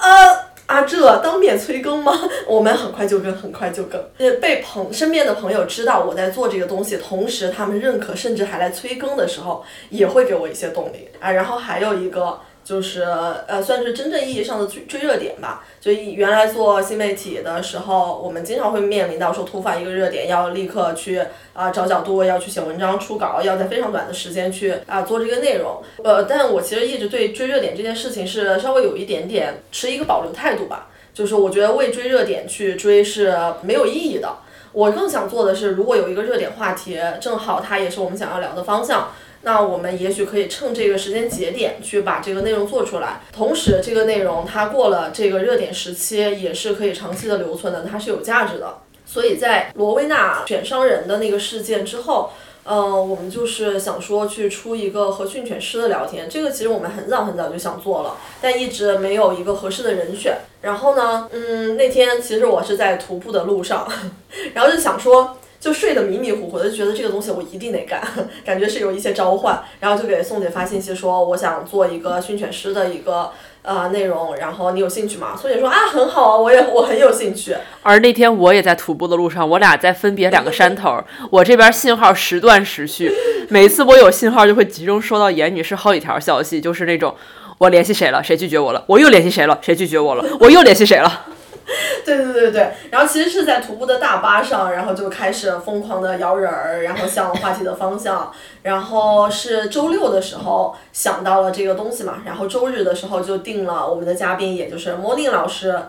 呃。”啊，这当面催更吗？我们很快就更，很快就更。呃，被朋身边的朋友知道我在做这个东西，同时他们认可，甚至还来催更的时候，也会给我一些动力啊。然后还有一个就是呃，算是真正意义上的追追热点吧。就原来做新媒体的时候，我们经常会面临到说突发一个热点，要立刻去啊、找角度，要去写文章、出稿，要在非常短的时间去啊、做这个内容。呃，但我其实一直对追热点这件事情是稍微有一点点持一个保留态度吧。就是我觉得为追热点去追是没有意义的。我更想做的是，如果有一个热点话题，正好它也是我们想要聊的方向，那我们也许可以趁这个时间节点去把这个内容做出来。同时，这个内容它过了这个热点时期，也是可以长期的留存的，它是有价值的。所以在罗威纳选商人的那个事件之后，呃，我们就是想说去出一个和训犬师的聊天，这个其实我们很早很早就想做了，但一直没有一个合适的人选。然后呢，嗯，那天其实我是在徒步的路上，然后就想说。就睡得迷迷糊糊的，就觉得这个东西我一定得干，感觉是有一些召唤，然后就给宋姐发信息说，我想做一个训犬师的一个呃内容，然后你有兴趣吗？宋姐说啊，很好啊，我也我很有兴趣。而那天我也在徒步的路上，我俩在分别两个山头，我这边信号时断时续，每次我有信号就会集中收到严女士好几条消息，就是那种。我联系谁了，谁拒绝我了，我又联系谁了，谁拒绝我了，我又联系谁了。对对对对，然后其实是在徒步的大巴上，然后就开始疯狂的摇人儿，然后向话题的方向，然后是周六的时候想到了这个东西嘛，然后周日的时候就定了我们的嘉宾，也就是莫宁老师，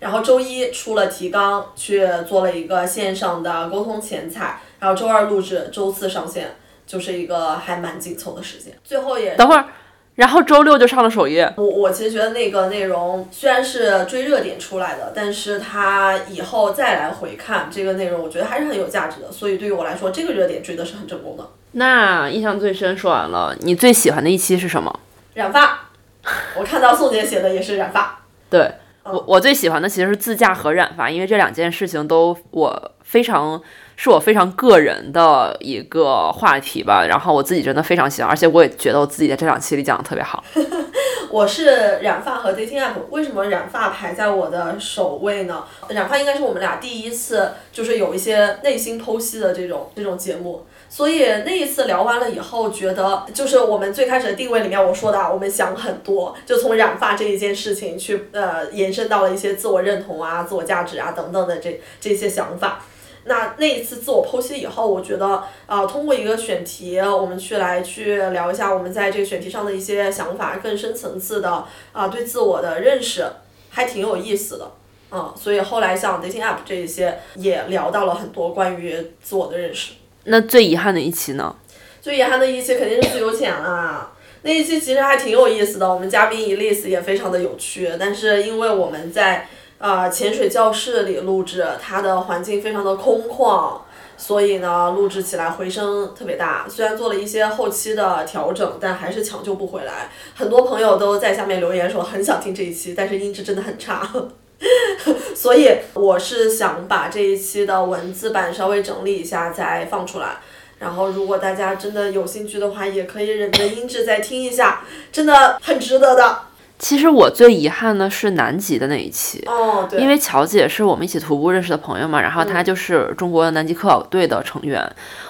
然后周一出了提纲，去做了一个线上的沟通前采，然后周二录制，周四上线，就是一个还蛮紧凑的时间，最后也等会儿，然后周六就上了首页。我我其实觉得那个内容虽然是追热点出来的，但是它以后再来回看这个内容，我觉得还是很有价值的。所以对于我来说，这个热点追的是很成功的。那印象最深说完了，你最喜欢的一期是什么？染发，我看到宋姐写的也是染发。对我，我最喜欢的其实是自驾和染发，因为这两件事情都我非常是我非常个人的一个话题吧。然后我自己真的非常喜欢，而且我也觉得我自己在这两期里讲的特别好。我是染发和 dating app，为什么染发排在我的首位呢？染发应该是我们俩第一次就是有一些内心剖析的这种这种节目。所以那一次聊完了以后，觉得就是我们最开始的定位里面我说的，我们想很多，就从染发这一件事情去呃延伸到了一些自我认同啊、自我价值啊等等的这这些想法。那那一次自我剖析以后，我觉得啊，通过一个选题，我们去来去聊一下我们在这个选题上的一些想法，更深层次的啊对自我的认识，还挺有意思的。嗯，所以后来像 dating app 这一些也聊到了很多关于自我的认识。那最遗憾的一期呢？最遗憾的一期肯定是自由潜啦。那一期其实还挺有意思的，我们嘉宾 Elise 也非常的有趣，但是因为我们在呃潜水教室里录制，它的环境非常的空旷，所以呢录制起来回声特别大。虽然做了一些后期的调整，但还是抢救不回来。很多朋友都在下面留言说很想听这一期，但是音质真的很差。所以我是想把这一期的文字版稍微整理一下再放出来，然后如果大家真的有兴趣的话，也可以忍着音质再听一下，真的很值得的。其实我最遗憾的是南极的那一期，哦，对，因为乔姐是我们一起徒步认识的朋友嘛，然后她就是中国南极科考队的成员，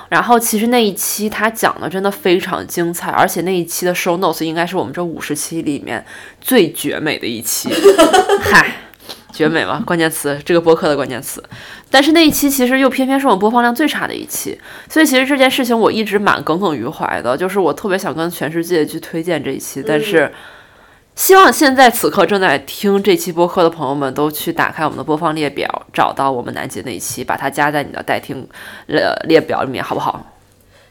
然后其实那一期她讲的真的非常精彩，而且那一期的 show notes 应该是我们这五十期里面最绝美的一期，嗨。绝美嘛，关键词，这个播客的关键词。但是那一期其实又偏偏是我们播放量最差的一期，所以其实这件事情我一直蛮耿耿于怀的，就是我特别想跟全世界去推荐这一期，但是希望现在此刻正在听这期播客的朋友们都去打开我们的播放列表，找到我们南极那一期，把它加在你的待听呃列表里面，好不好？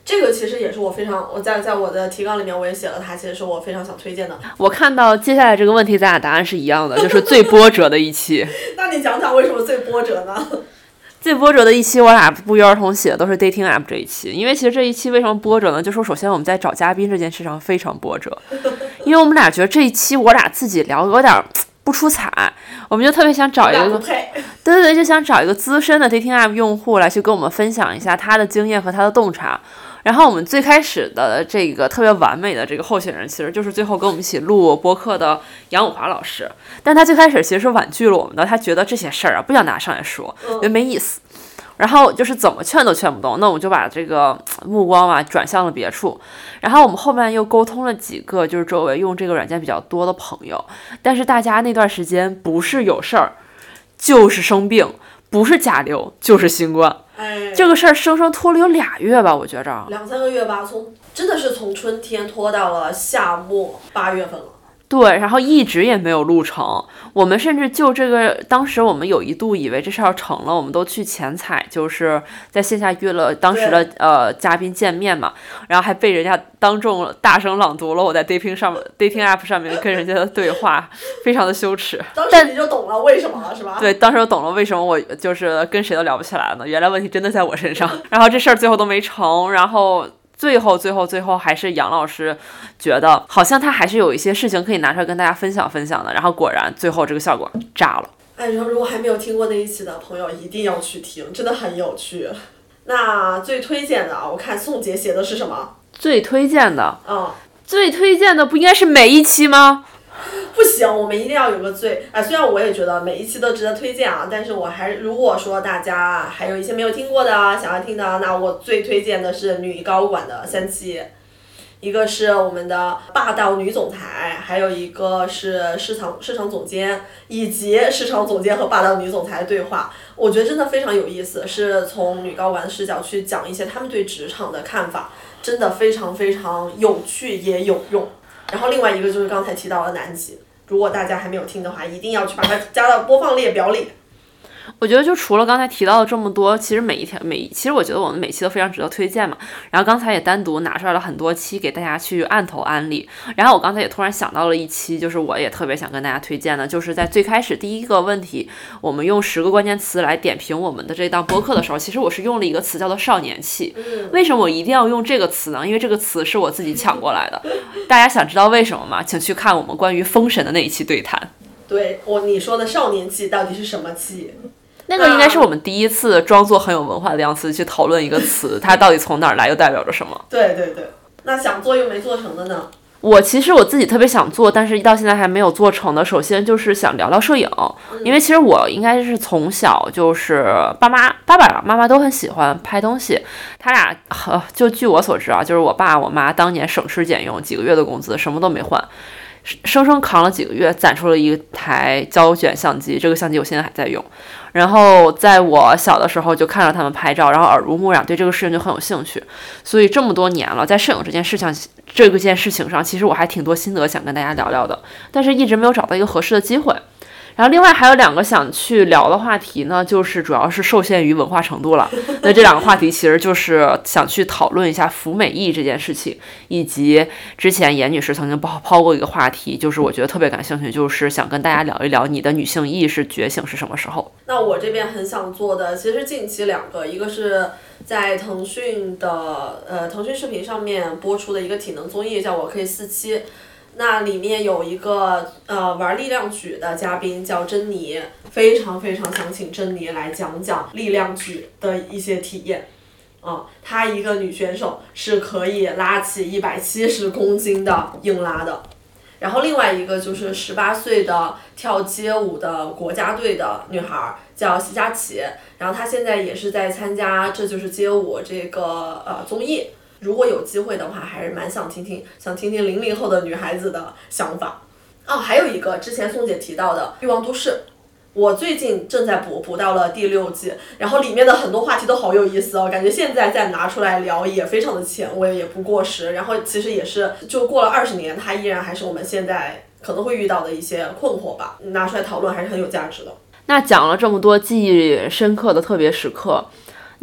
这个其实也是我非常，我在在我的提纲里面我也写了它，其实是我非常想推荐的。我看到接下来这个问题，咱俩答案是一样的，就是最波折的一期。那你讲讲为什么最波折呢？最波折的一期，我俩不约而同写的都是 dating app 这一期，因为其实这一期为什么波折呢？就说首先我们在找嘉宾这件事上非常波折，因为我们俩觉得这一期我俩自己聊有点不出彩，我们就特别想找一个，对对对，就想找一个资深的 dating app 用户来去跟我们分享一下他的经验和他的洞察。然后我们最开始的这个特别完美的这个候选人，其实就是最后跟我们一起录播客的杨武华老师。但他最开始其实是婉拒了我们的，他觉得这些事儿啊不想拿上来说，觉得没意思。然后就是怎么劝都劝不动，那我们就把这个目光啊转向了别处。然后我们后面又沟通了几个就是周围用这个软件比较多的朋友，但是大家那段时间不是有事儿，就是生病，不是甲流就是新冠。哎，这个事儿生生拖了有俩月吧，我觉着。两三个月吧，从真的是从春天拖到了夏末八月份了。对，然后一直也没有录成。我们甚至就这个，当时我们有一度以为这事儿要成了，我们都去前采，就是在线下约了当时的呃嘉宾见面嘛，然后还被人家当众大声朗读了我在 dating 上 dating app 上面跟人家的对话，非常的羞耻。当时你就懂了为什么了，是吧？对，当时就懂了为什么我就是跟谁都聊不起来呢？原来问题真的在我身上。然后这事儿最后都没成，然后。最后，最后，最后还是杨老师觉得好像他还是有一些事情可以拿出来跟大家分享分享的。然后果然，最后这个效果炸了。哎，然后如果还没有听过那一期的朋友，一定要去听，真的很有趣。那最推荐的啊，我看宋杰写的是什么？最推荐的，嗯，最推荐的不应该是每一期吗？不行，我们一定要有个最啊！虽然我也觉得每一期都值得推荐啊，但是我还如果说大家还有一些没有听过的，想要听的，那我最推荐的是女高管的三期，一个是我们的霸道女总裁，还有一个是市场市场总监，以及市场总监和霸道女总裁的对话，我觉得真的非常有意思，是从女高管的视角去讲一些他们对职场的看法，真的非常非常有趣也有用。然后另外一个就是刚才提到的南极，如果大家还没有听的话，一定要去把它加到播放列表里。我觉得就除了刚才提到的这么多，其实每一条每其实我觉得我们每期都非常值得推荐嘛。然后刚才也单独拿出来了很多期给大家去按头安利。然后我刚才也突然想到了一期，就是我也特别想跟大家推荐的，就是在最开始第一个问题，我们用十个关键词来点评我们的这档播客的时候，其实我是用了一个词叫做少年气。为什么我一定要用这个词呢？因为这个词是我自己抢过来的。大家想知道为什么吗？请去看我们关于封神的那一期对谈。对我你说的少年气到底是什么气？那个应该是我们第一次装作很有文化的样子去讨论一个词，它到底从哪儿来，又代表着什么？对对对，那想做又没做成的呢？我其实我自己特别想做，但是到现在还没有做成的。首先就是想聊聊摄影，因为其实我应该是从小就是爸妈、爸爸妈妈都很喜欢拍东西。他俩就据我所知啊，就是我爸我妈当年省吃俭用，几个月的工资什么都没换。生生扛了几个月，攒出了一台胶卷相机。这个相机我现在还在用。然后在我小的时候就看着他们拍照，然后耳濡目染，对这个事情就很有兴趣。所以这么多年了，在摄影这件事情这个件事情上，其实我还挺多心得想跟大家聊聊的，但是一直没有找到一个合适的机会。然后另外还有两个想去聊的话题呢，就是主要是受限于文化程度了。那 这两个话题其实就是想去讨论一下服美役这件事情，以及之前严女士曾经抛抛过一个话题，就是我觉得特别感兴趣，就是想跟大家聊一聊你的女性意识觉醒是什么时候。那我这边很想做的，其实近期两个，一个是在腾讯的呃腾讯视频上面播出的一个体能综艺，叫我可以四期。那里面有一个呃玩力量举的嘉宾叫珍妮，非常非常想请珍妮来讲讲力量举的一些体验。啊，她一个女选手是可以拉起一百七十公斤的硬拉的。然后另外一个就是十八岁的跳街舞的国家队的女孩叫席佳琪，然后她现在也是在参加《这就是街舞》这个呃综艺。如果有机会的话，还是蛮想听听，想听听零零后的女孩子的想法。哦，还有一个之前宋姐提到的《欲望都市》，我最近正在补，补到了第六季，然后里面的很多话题都好有意思哦，感觉现在再拿出来聊也非常的前卫，也不过时。然后其实也是，就过了二十年，它依然还是我们现在可能会遇到的一些困惑吧，拿出来讨论还是很有价值的。那讲了这么多记忆深刻的特别时刻。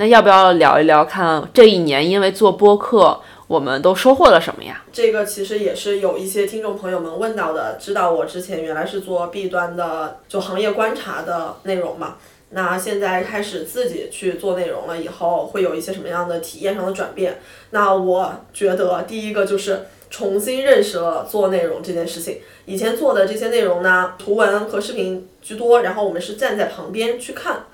那要不要聊一聊，看这一年因为做播客，我们都收获了什么呀？这个其实也是有一些听众朋友们问到的，知道我之前原来是做 B 端的，就行业观察的内容嘛。那现在开始自己去做内容了，以后会有一些什么样的体验上的转变？那我觉得第一个就是重新认识了做内容这件事情。以前做的这些内容呢，图文和视频居多，然后我们是站在旁边去看。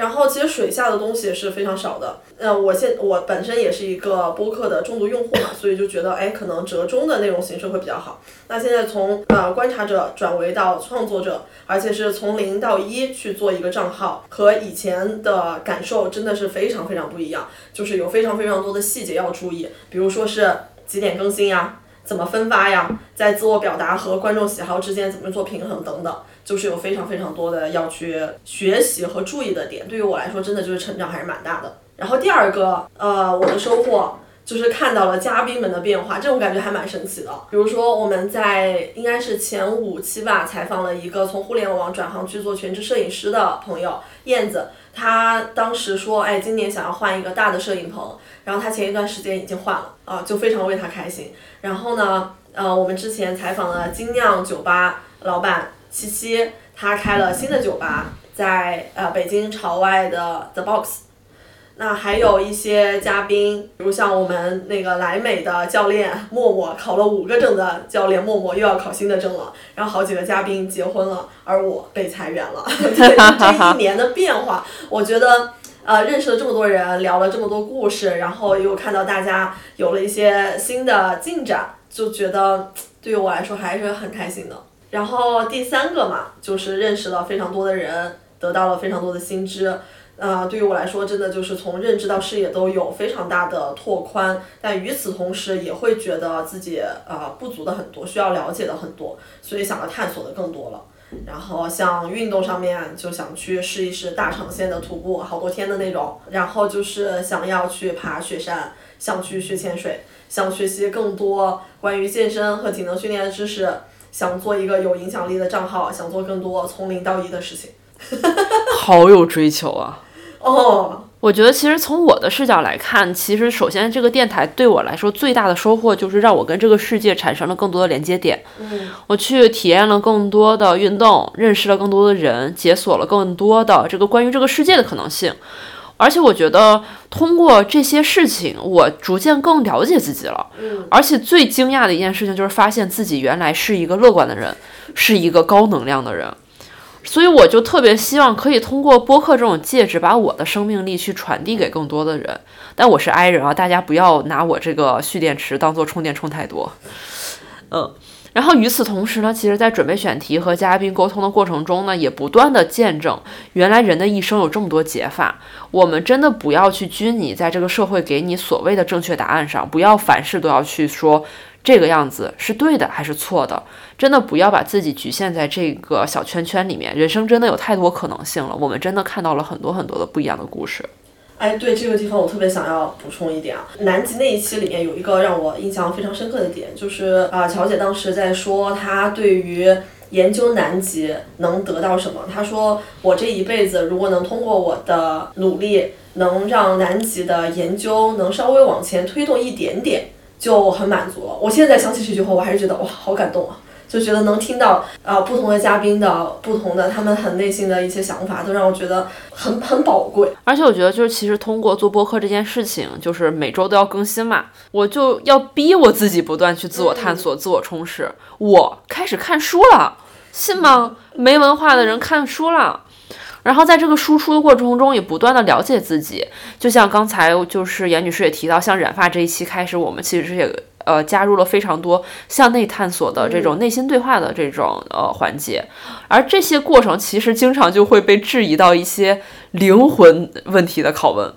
然后其实水下的东西是非常少的。呃，我现我本身也是一个播客的重度用户嘛，所以就觉得，哎，可能折中的内容形式会比较好。那现在从呃观察者转为到创作者，而且是从零到一去做一个账号，和以前的感受真的是非常非常不一样。就是有非常非常多的细节要注意，比如说是几点更新呀，怎么分发呀，在自我表达和观众喜好之间怎么做平衡等等。就是有非常非常多的要去学习和注意的点，对于我来说，真的就是成长还是蛮大的。然后第二个，呃，我的收获就是看到了嘉宾们的变化，这种感觉还蛮神奇的。比如说我们在应该是前五期吧，采访了一个从互联网转行去做全职摄影师的朋友燕子，他当时说，哎，今年想要换一个大的摄影棚，然后他前一段时间已经换了，啊，就非常为他开心。然后呢，呃，我们之前采访了精酿酒吧老板。七七，他开了新的酒吧，在呃北京朝外的 The Box。那还有一些嘉宾，比如像我们那个莱美的教练默默，考了五个证的教练默默又要考新的证了。然后好几个嘉宾结婚了，而我被裁员了。这一 年的变化，我觉得呃认识了这么多人，聊了这么多故事，然后又看到大家有了一些新的进展，就觉得对于我来说还是很开心的。然后第三个嘛，就是认识了非常多的人，得到了非常多的新知。呃，对于我来说，真的就是从认知到视野都有非常大的拓宽，但与此同时也会觉得自己呃不足的很多，需要了解的很多，所以想要探索的更多了。然后像运动上面，就想去试一试大长线的徒步，好多天的那种。然后就是想要去爬雪山，想去学潜水，想学习更多关于健身和体能训练的知识，想做一个有影响力的账号，想做更多从零到一的事情。好有追求啊！哦，我觉得其实从我的视角来看，其实首先这个电台对我来说最大的收获就是让我跟这个世界产生了更多的连接点。嗯，我去体验了更多的运动，认识了更多的人，解锁了更多的这个关于这个世界的可能性。而且我觉得通过这些事情，我逐渐更了解自己了。嗯，而且最惊讶的一件事情就是发现自己原来是一个乐观的人，是一个高能量的人。所以我就特别希望可以通过播客这种介质，把我的生命力去传递给更多的人。但我是 I 人啊，大家不要拿我这个蓄电池当做充电充太多。嗯，然后与此同时呢，其实，在准备选题和嘉宾沟通的过程中呢，也不断的见证，原来人的一生有这么多解法。我们真的不要去拘泥在这个社会给你所谓的正确答案上，不要凡事都要去说这个样子是对的还是错的。真的不要把自己局限在这个小圈圈里面，人生真的有太多可能性了。我们真的看到了很多很多的不一样的故事。哎，对这个地方我特别想要补充一点啊，南极那一期里面有一个让我印象非常深刻的点，就是啊，乔姐当时在说她对于研究南极能得到什么。她说我这一辈子如果能通过我的努力，能让南极的研究能稍微往前推动一点点，就很满足了。我现在想起这句话，我还是觉得哇，好感动啊。就觉得能听到啊不同的嘉宾的不同的他们很内心的一些想法，都让我觉得很很宝贵。而且我觉得就是其实通过做播客这件事情，就是每周都要更新嘛，我就要逼我自己不断去自我探索、自我充实。我开始看书了，信吗？没文化的人看书了。然后在这个输出的过程中，也不断的了解自己。就像刚才就是严女士也提到，像染发这一期开始，我们其实也呃加入了非常多向内探索的这种内心对话的这种呃环节。而这些过程其实经常就会被质疑到一些灵魂问题的拷问。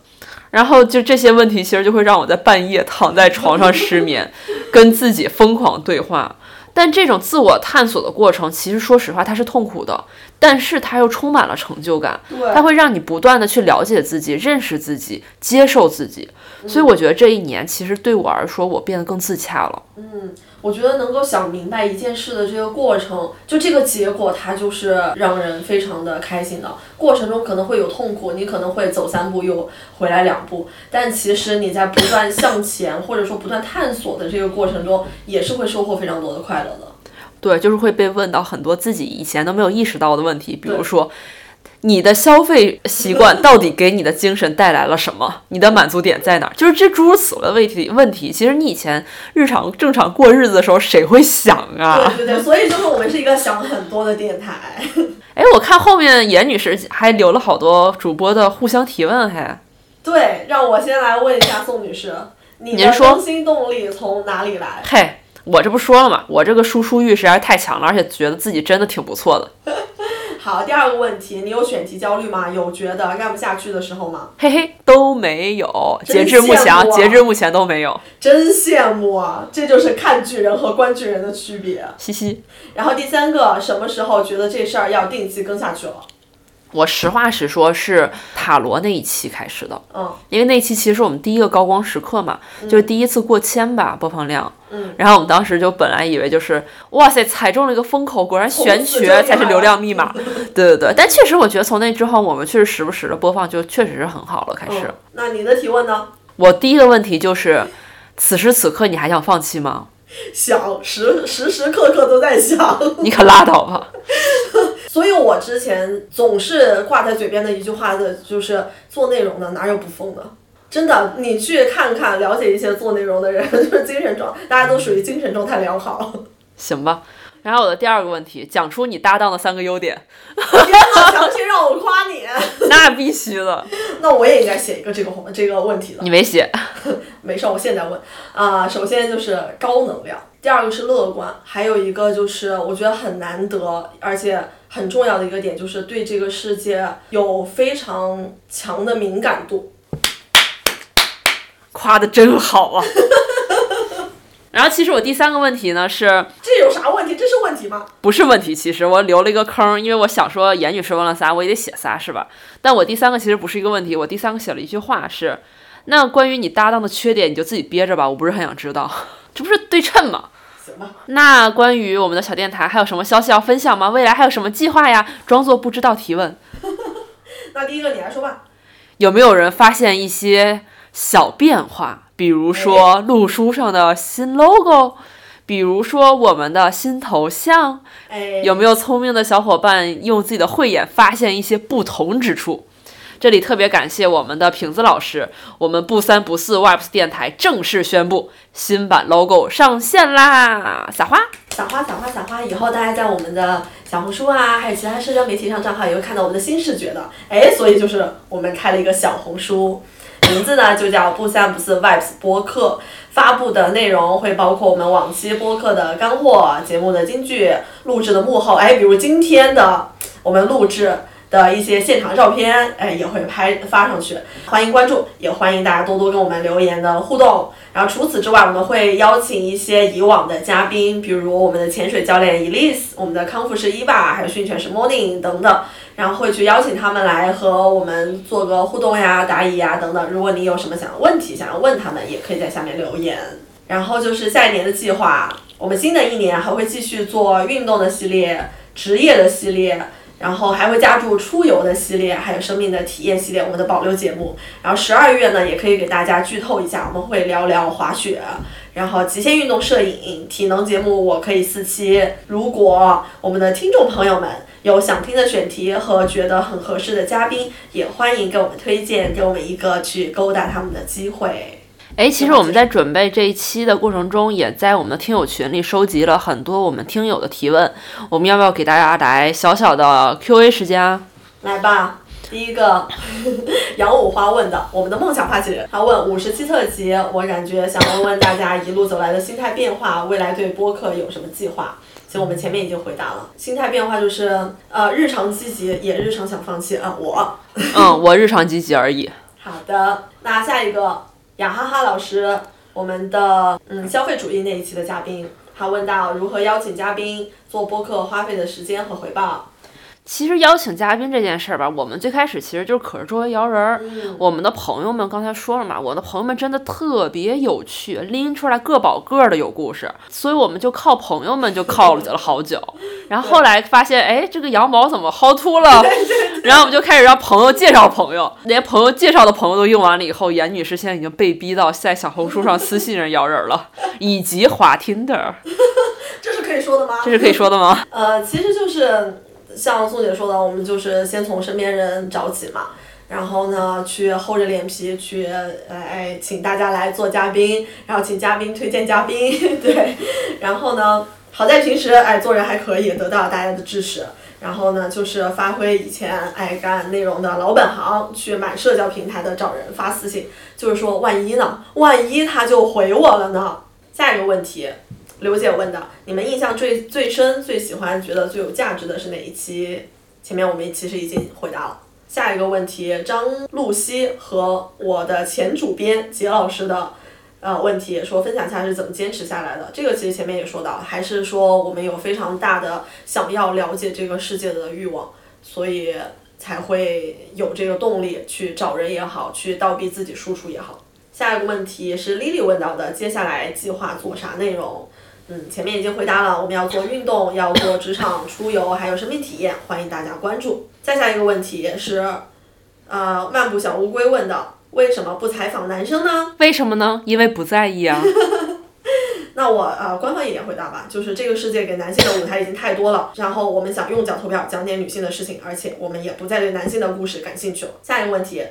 然后就这些问题，其实就会让我在半夜躺在床上失眠，跟自己疯狂对话。但这种自我探索的过程，其实说实话，它是痛苦的，但是它又充满了成就感。它会让你不断的去了解自己、认识自己、接受自己。所以我觉得这一年，其实对我而说，我变得更自洽了。嗯，我觉得能够想明白一件事的这个过程，就这个结果，它就是让人非常的开心的。过程中可能会有痛苦，你可能会走三步又回来两步，但其实你在不断向前或者说不断探索的这个过程中，也是会收获非常多的快乐的。对，就是会被问到很多自己以前都没有意识到的问题，比如说。你的消费习惯到底给你的精神带来了什么？你的满足点在哪儿？就是这诸如此类的问题。问题其实你以前日常正常过日子的时候，谁会想啊？对对对，所以就是我们是一个想很多的电台。哎，我看后面严女士还留了好多主播的互相提问，还对，让我先来问一下宋女士，你的更新动力从哪里来？嘿，我这不说了嘛？我这个输出欲实在是太强了，而且觉得自己真的挺不错的。好，第二个问题，你有选题焦虑吗？有觉得干不下去的时候吗？嘿嘿，都没有，截至目前，截至目前都没有。真羡慕啊！这就是看剧人和观剧人的区别。嘻嘻。然后第三个，什么时候觉得这事儿要定期更下去了？我实话实说，是塔罗那一期开始的。嗯，因为那期其实是我们第一个高光时刻嘛，就是第一次过千吧播放量。嗯，然后我们当时就本来以为就是哇塞，踩中了一个风口，果然玄学才是流量密码。对对对，但确实我觉得从那之后，我们确实时不时的播放就确实是很好了。开始。那你的提问呢？我第一个问题就是，此时此刻你还想放弃吗？想，时时时刻刻都在想。你可拉倒吧。所以我之前总是挂在嘴边的一句话的，就是做内容的哪有不疯的？真的，你去看看，了解一些做内容的人，就是精神状，大家都属于精神状态良好。行吧，然后我的第二个问题，讲出你搭档的三个优点，天哪，强行让我夸你，那必须的。那我也应该写一个这个这个问题了。你没写，没事，我现在问啊、首先就是高能量，第二个是乐观，还有一个就是我觉得很难得，而且很重要的一个点就是对这个世界有非常强的敏感度。夸的真好啊。然后其实我第三个问题呢是这有啥问题？这是问题吗？不是问题？其实我留了一个坑，因为我想说严女士问了仨，我也得写仨，是吧？但我第三个其实不是一个问题，我第三个写了一句话是，那关于你搭档的缺点你就自己憋着吧，我不是很想知道，这不是对称吗？行吧，那关于我们的小电台还有什么消息要分享吗？未来还有什么计划呀？装作不知道提问，那第一个你来说吧。有没有人发现一些小变化？比如说录书上的新 logo，比如说我们的新头像，哎，有没有聪明的小伙伴用自己的慧眼发现一些不同之处？这里特别感谢我们的瓶子老师，我们不三不四 Vibes 电台正式宣布新版 logo 上线啦！撒花！撒花撒花撒花！以后大家在我们的小红书啊，还有其他社交媒体上账号也会看到我们的新视觉的。哎，所以就是我们开了一个小红书，名字呢就叫不三不四 Vibes 播客。发布的内容会包括我们往期播客的干货、节目的金句、录制的幕后，哎，比如今天的我们录制。的一些现场照片，哎，也会拍发上去，欢迎关注，也欢迎大家多多跟我们留言的互动。然后除此之外，我们会邀请一些以往的嘉宾，比如我们的潜水教练 Elise，我们的康复师 Eva，还有训犬师 Morning 等等，然后会去邀请他们来和我们做个互动呀、答疑呀等等。如果你有什么想问题想要问他们，也可以在下面留言。然后就是下一年的计划，我们新的一年还会继续做运动的系列、职业的系列。然后还会加入出游的系列，还有生命的体验系列，我们的保留节目。然后十二月呢，也可以给大家剧透一下，我们会聊聊滑雪，然后极限运动摄影、体能节目，我可以四期。如果我们的听众朋友们有想听的选题和觉得很合适的嘉宾，也欢迎给我们推荐，给我们一个去勾搭他们的机会。哎，其实我们在准备这一期的过程中，也在我们的听友群里收集了很多我们听友的提问。我们要不要给大家来小小的 Q&A 时间啊？来吧，第一个 杨五花问的，我们的梦想发起人，他问五十期特辑，我感觉想问问大家一路走来的心态变化，未来对播客有什么计划？其实我们前面已经回答了，心态变化就是呃日常积极，也日常想放弃啊、我。嗯，我日常积极而已。好的，那下一个雅哈哈老师，我们的嗯消费主义那一期的嘉宾，他问到如何邀请嘉宾做播客花费的时间和回报。其实邀请嘉宾这件事儿吧，我们最开始其实就是可是周围摇人儿。我们的朋友们刚才说了嘛，我的朋友们真的特别有趣，拎出来个保个的有故事，所以我们就靠朋友们就靠了好久。然后后来发现，哎，这个羊毛怎么薅秃了？然后我们就开始让朋友介绍朋友，连朋友介绍的朋友都用完了以后，严女士现在已经被逼到在小红书上私信人摇人了，以及滑 Tinder，这是可以说的吗？这是可以说的吗？呃，其实就是像宋姐说的，我们就是先从身边人找起嘛，然后呢，去厚着脸皮去，哎，请大家来做嘉宾，然后请嘉宾推荐嘉宾，对，然后呢，好在平时哎做人还可以，得到大家的支持。然后呢，就是发挥以前爱干内容的老本行，去满社交平台的找人发私信，就是说万一呢，万一他就回我了呢？下一个问题，刘姐问的，你们印象最最深、最喜欢、觉得最有价值的是哪一期？前面我们其实已经回答了。下一个问题，张露西和我的前主编杰老师的呃问题，说分享一下是怎么坚持下来的。这个其实前面也说到，还是说我们有非常大的想要了解这个世界的欲望，所以才会有这个动力去找人也好，去倒逼自己输出也好。下一个问题是 Lily 问到的，接下来计划做啥内容？嗯，前面已经回答了，我们要做运动，要做职场出游，还有生命体验，欢迎大家关注。再下一个问题是，呃，漫步小乌龟问的，为什么不采访男生呢？为什么呢？因为不在意啊。那我呃官方一点回答吧，就是这个世界给男性的舞台已经太多了，然后我们想用脚投票讲点女性的事情，而且我们也不再对男性的故事感兴趣了。下一个问题，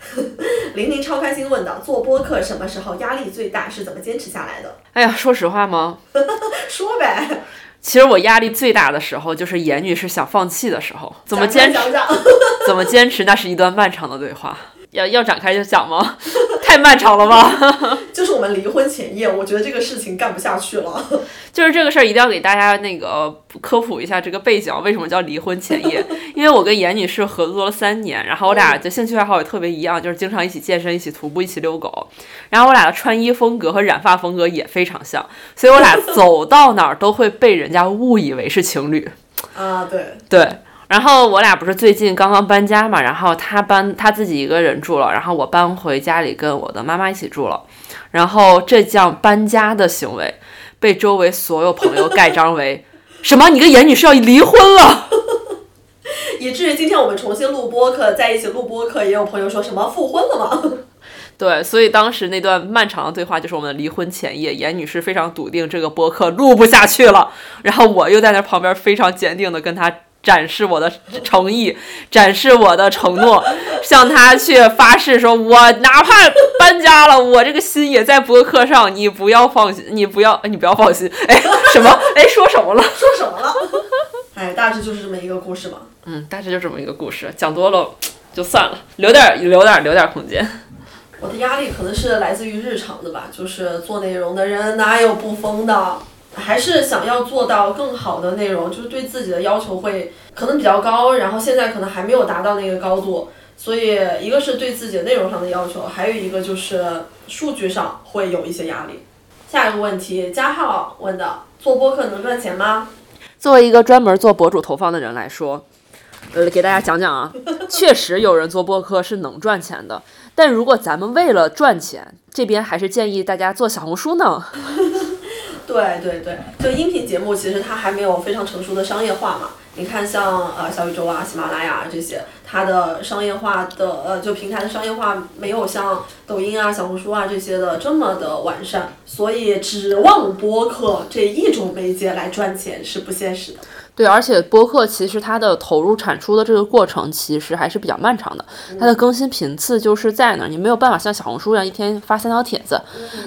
玲玲超开心问道，做播客什么时候压力最大，是怎么坚持下来的？哎呀，说实话吗？说呗。其实我压力最大的时候，就是严女士想放弃的时候。怎么坚持？讲讲，怎么坚持？那是一段漫长的对话。要要展开就讲吗？太漫长了吧？就是我们离婚前夜，我觉得这个事情干不下去了。就是这个事儿一定要给大家那个科普一下这个背景，为什么叫离婚前夜？因为我跟严女士合作了三年，然后我俩的兴趣爱好也特别一样，就是经常一起健身、一起徒步、一起遛狗。然后我俩的穿衣风格和染发风格也非常像，所以我俩走到哪儿都会被人家误以为是情侣。啊，对对。然后我俩不是最近刚刚搬家嘛，然后他搬他自己一个人住了，然后我搬回家里跟我的妈妈一起住了，然后这项搬家的行为被周围所有朋友盖章为 什么？你跟严女士要离婚了？以至于今天我们重新录播客，在一起录播客，也有朋友说什么复婚了吗？对，所以当时那段漫长的对话就是我们的离婚前夜，严女士非常笃定这个播客录不下去了，然后我又在那旁边非常坚定的跟她。展示我的诚意，展示我的承诺，向他去发誓说，我哪怕搬家了，我这个心也在博客上，你不要放心，你不要，你不要放心。哎，什么？哎，说什么了？说什么了？哎，大致就是这么一个故事吧。嗯，大致就这么一个故事，讲多了就算了，留点，留点，留点空间。我的压力可能是来自于日常的吧，就是做内容的人哪有不疯的？还是想要做到更好的内容，就是对自己的要求会可能比较高，然后现在可能还没有达到那个高度，所以一个是对自己的内容上的要求，还有一个就是数据上会有一些压力。下一个问题，加号问的，做播客能赚钱吗？作为一个专门做博主投放的人来说，呃，给大家讲讲啊，确实有人做播客是能赚钱的，但如果咱们为了赚钱，这边还是建议大家做小红书呢。对对对，就音频节目其实它还没有非常成熟的商业化嘛。你看像呃小宇宙啊、喜马拉雅这些，它的商业化的呃就平台的商业化没有像抖音啊、小红书啊这些的这么的完善，所以指望播客这一种媒介来赚钱是不现实的。对，而且播客其实它的投入产出的这个过程其实还是比较漫长的，它的更新频次就是在那儿，你没有办法像小红书一样一天发三条帖子，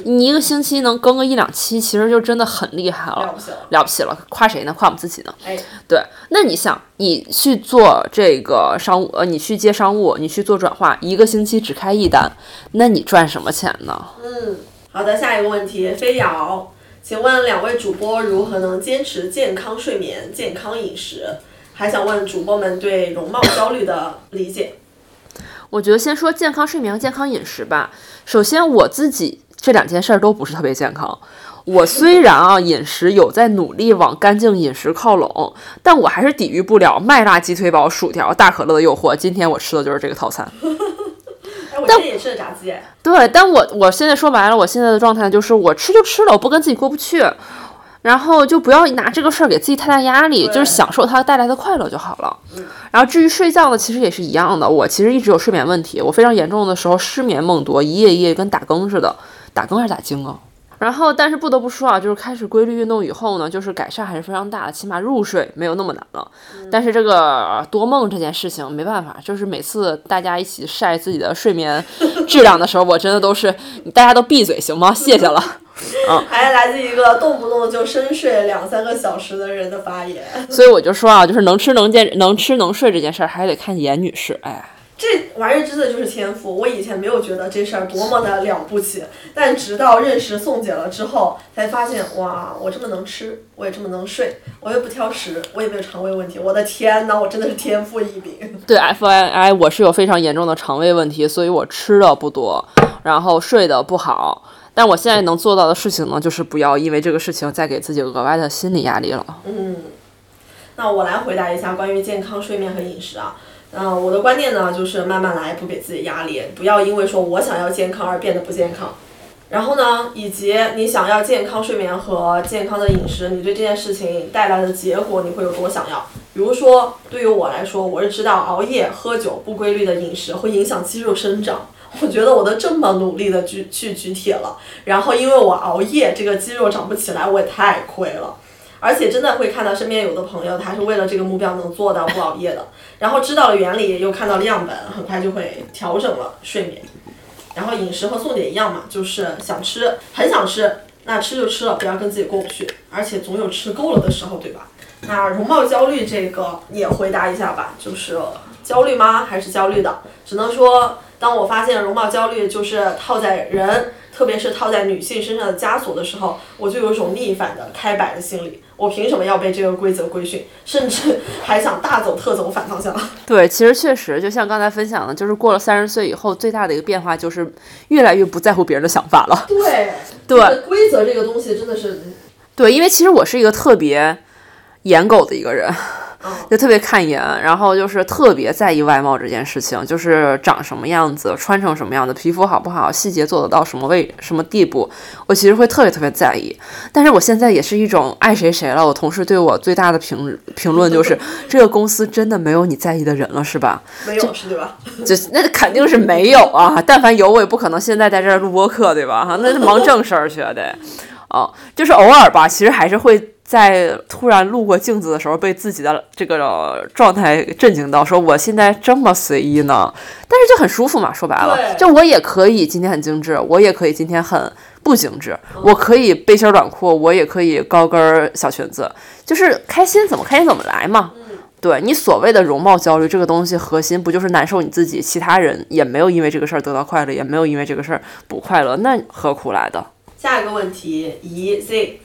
你一个星期能更个一两期，其实就真的很厉害了，了不起了，了不起了，夸谁呢？夸我们自己呢？哎，对，那你想，你去做这个商务，呃，你去接商务，你去做转化，一个星期只开一单，那你赚什么钱呢？嗯，好的，下一个问题，飞瑶。请问两位主播如何能坚持健康睡眠、健康饮食？还想问主播们对容貌焦虑的理解。我觉得先说健康睡眠和健康饮食吧。首先，我自己这两件事儿都不是特别健康。我虽然啊饮食有在努力往干净饮食靠拢，但我还是抵御不了麦辣鸡腿堡、薯条、大可乐的诱惑。今天我吃的就是这个套餐。但也吃的炸鸡。对，但我我现在说白了，我现在的状态就是我吃就吃了，我不跟自己过不去，然后就不要拿这个事儿给自己太大压力，就是享受它带来的快乐就好了。然后至于睡觉呢，其实也是一样的，我其实一直有睡眠问题，我非常严重的时候失眠梦多，一夜一夜跟打更似的，打更还是打更啊？然后，但是不得不说啊，就是开始规律运动以后呢，就是改善还是非常大的，起码入睡没有那么难了。但是这个多梦这件事情没办法，就是每次大家一起晒自己的睡眠 质量的时候，我真的都是大家都闭嘴行吗？谢谢了。嗯，还是来自一个动不动就深睡两三个小时的人的发言。所以我就说啊，就是能吃能健能吃能睡这件事儿，还得看严女士。哎。这玩意儿真的就是天赋，我以前没有觉得这事儿多么的了不起，但直到认识宋姐了之后，才发现哇，我这么能吃，我也这么能睡，我又不挑食，我也没有肠胃问题，我的天呐，我真的是天赋异禀。对，F I I，我是有非常严重的肠胃问题，所以我吃的不多，然后睡的不好，但我现在能做到的事情呢，就是不要因为这个事情再给自己额外的心理压力了。嗯，那我来回答一下关于健康睡眠和饮食啊。嗯，我的观念呢，就是慢慢来，不给自己压力，不要因为说我想要健康而变得不健康。然后呢，以及你想要健康睡眠和健康的饮食，你对这件事情带来的结果，你会有多想要？比如说，对于我来说，我是知道熬夜、喝酒、不规律的饮食会影响肌肉生长。我觉得我都这么努力的举去举铁了，然后因为我熬夜，这个肌肉长不起来，我也太亏了。而且真的会看到身边有的朋友，他是为了这个目标能做到不熬夜的，然后知道了原理，又看到了样本，很快就会调整了睡眠。然后饮食和宋姐一样嘛，就是想吃，很想吃，那吃就吃了，不要跟自己过不去，而且总有吃够了的时候，对吧？那容貌焦虑这个也回答一下吧，就是焦虑吗？还是焦虑的？只能说，当我发现容貌焦虑就是套在人，特别是套在女性身上的枷锁的时候，我就有一种逆反的开摆的心理。我凭什么要被这个规则规训？甚至 还想大走特走反方向。对，其实确实，就像刚才分享的，就是过了三十岁以后，最大的一个变化就是越来越不在乎别人的想法了。对对，规则这个东西真的是，对，因为其实我是一个特别颜狗的一个人。就特别看颜，然后就是特别在意外貌这件事情，就是长什么样子，穿成什么样子，皮肤好不好，细节做得到什么位什么地步，我其实会特别特别在意。但是我现在也是一种爱谁谁了。我同事对我最大的评评论就是，这个公司真的没有你在意的人了，是吧？没有是对吧？就那肯定是没有啊！但凡有，我也不可能现在在这儿录播课，对吧？哈，那是忙正事儿去得。哦，就是偶尔吧，其实还是会。在突然路过镜子的时候，被自己的这个状态震惊到，说我现在这么随意呢？但是就很舒服嘛。说白了，就我也可以今天很精致，我也可以今天很不精致，我可以背心短裤，我也可以高跟小裙子，就是开心怎么开心怎么来嘛。对你所谓的容貌焦虑这个东西，核心不就是难受你自己？其他人也没有因为这个事儿得到快乐，也没有因为这个事儿不快乐，那何苦来的？下一个问题，一 Z。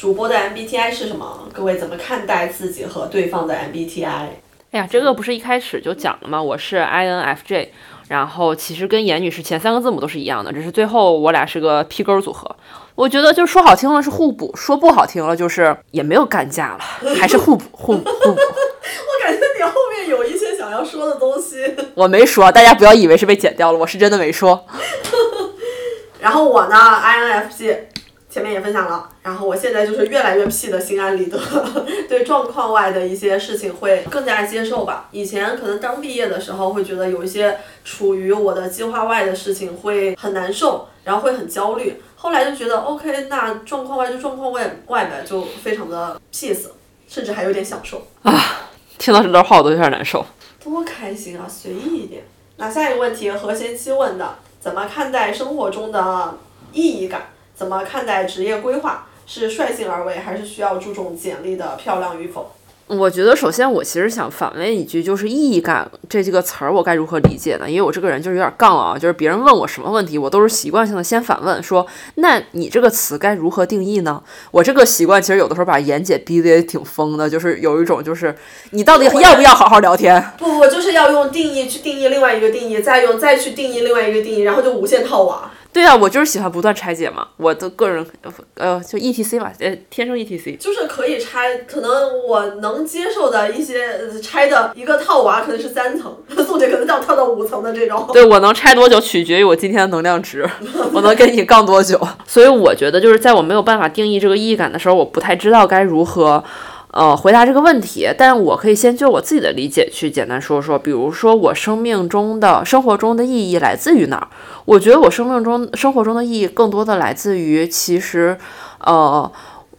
主播的 MBTI 是什么？各位怎么看待自己和对方的 MBTI？哎呀，这个不是一开始就讲了吗？我是 INFJ，然后其实跟严女士前三个字母都是一样的，只是最后我俩是个 P 勾组合。我觉得就说好听了是互补，说不好听了就是也没有干架了，还是互补互补互补。我感觉你后面有一些想要说的东西。我没说，大家不要以为是被剪掉了，我是真的没说。然后我呢，INFJ。前面也分享了，然后我现在就是越来越屁的心安理得，对状况外的一些事情会更加接受吧。以前可能刚毕业的时候会觉得有一些处于我的计划外的事情会很难受，然后会很焦虑。后来就觉得 OK，那状况外就状况外外的就非常的 peace，甚至还有点享受啊。听到这段话我都有点难受。多开心啊，随意一点。那下一个问题，何贤期问的，怎么看待生活中的意义感？怎么看待职业规划？是率性而为，还是需要注重简历的漂亮与否？我觉得，首先我其实想反问一句，就是意义感这几个词儿，我该如何理解呢？因为我这个人就是有点杠啊，就是别人问我什么问题，我都是习惯性的先反问，说那你这个词该如何定义呢？我这个习惯其实有的时候把严姐逼得也挺疯的，就是有一种就是你到底要不要好好聊天？不不，就是要用定义去定义另外一个定义，再用再去定义另外一个定义，然后就无限套娃。对啊，我就是喜欢不断拆解嘛，我的个人，呃，就 E T C 嘛，呃，天生 E T C，就是可以拆，可能我能接受的一些拆的一个套娃可能是三层，宋姐可能要跳到五层的这种。对我能拆多久取决于我今天的能量值，我能跟你杠多久。所以我觉得就是在我没有办法定义这个意义感的时候，我不太知道该如何。呃，回答这个问题，但我可以先就我自己的理解去简单说说。比如说，我生命中的生活中的意义来自于哪儿？我觉得我生命中生活中的意义更多的来自于，其实，呃。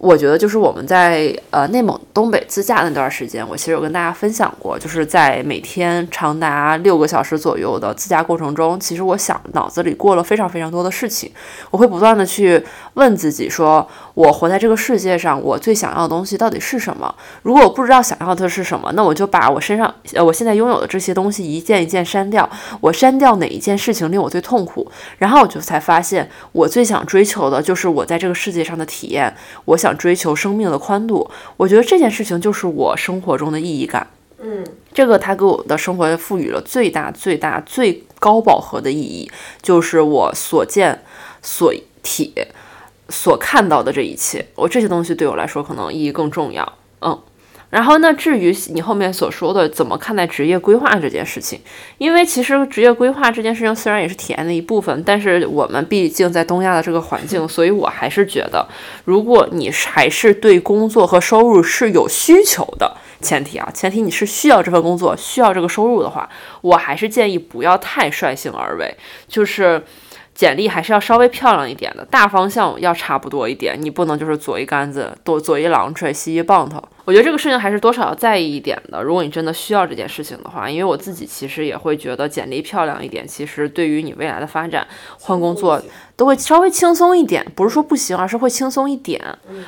我觉得就是我们在呃内蒙东北自驾那段时间，我其实有跟大家分享过，就是在每天长达六个小时左右的自驾过程中，其实我想脑子里过了非常非常多的事情，我会不断的去问自己，说我活在这个世界上，我最想要的东西到底是什么？如果我不知道想要的是什么，那我就把我身上呃我现在拥有的这些东西一件一件删掉，我删掉哪一件事情令我最痛苦，然后我就才发现，我最想追求的就是我在这个世界上的体验，我想。追求生命的宽度，我觉得这件事情就是我生活中的意义感。嗯，这个它给我的生活赋予了最大、最大、最高饱和的意义，就是我所见、所体、所看到的这一切。我这些东西对我来说可能意义更重要。嗯。然后呢？至于你后面所说的怎么看待职业规划这件事情，因为其实职业规划这件事情虽然也是体验的一部分，但是我们毕竟在东亚的这个环境，所以我还是觉得，如果你还是对工作和收入是有需求的前提啊，前提你是需要这份工作、需要这个收入的话，我还是建议不要太率性而为，就是。简历还是要稍微漂亮一点的，大方向要差不多一点，你不能就是左一杆子左左一榔锤西一棒头。我觉得这个事情还是多少要在意一点的。如果你真的需要这件事情的话，因为我自己其实也会觉得简历漂亮一点，其实对于你未来的发展换工作都会稍微轻松一点，不是说不行，而是会轻松一点。嗯，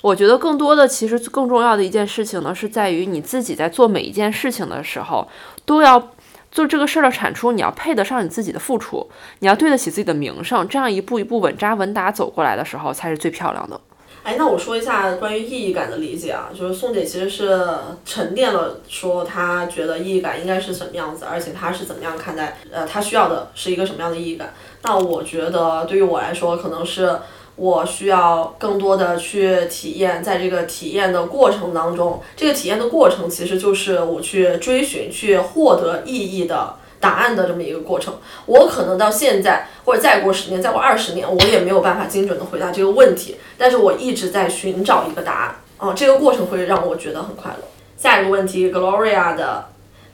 我觉得更多的其实更重要的一件事情呢，是在于你自己在做每一件事情的时候都要。做这个事儿的产出，你要配得上你自己的付出，你要对得起自己的名声，这样一步一步稳扎稳打走过来的时候，才是最漂亮的。哎，那我说一下关于意义感的理解啊，就是宋姐其实是沉淀了，说她觉得意义感应该是什么样子，而且她是怎么样看待，呃，她需要的是一个什么样的意义感。那我觉得对于我来说，可能是。我需要更多的去体验，在这个体验的过程当中，这个体验的过程其实就是我去追寻、去获得意义的答案的这么一个过程。我可能到现在，或者再过十年、再过二十年，我也没有办法精准的回答这个问题，但是我一直在寻找一个答案。哦，这个过程会让我觉得很快乐。下一个问题，Gloria 的，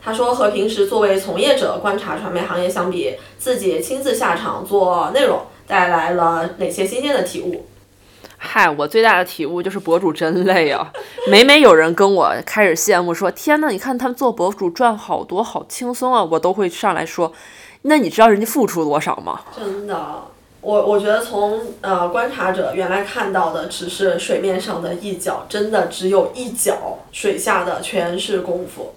他说和平时作为从业者观察传媒行业相比，自己亲自下场做内容。带来了哪些新鲜的体悟？嗨，我最大的体悟就是博主真累啊！每每有人跟我开始羡慕说：“天呐，你看他们做博主赚好多，好轻松啊！”我都会上来说：“那你知道人家付出多少吗？”真的，我我觉得从呃观察者原来看到的只是水面上的一角，真的只有一角，水下的全是功夫。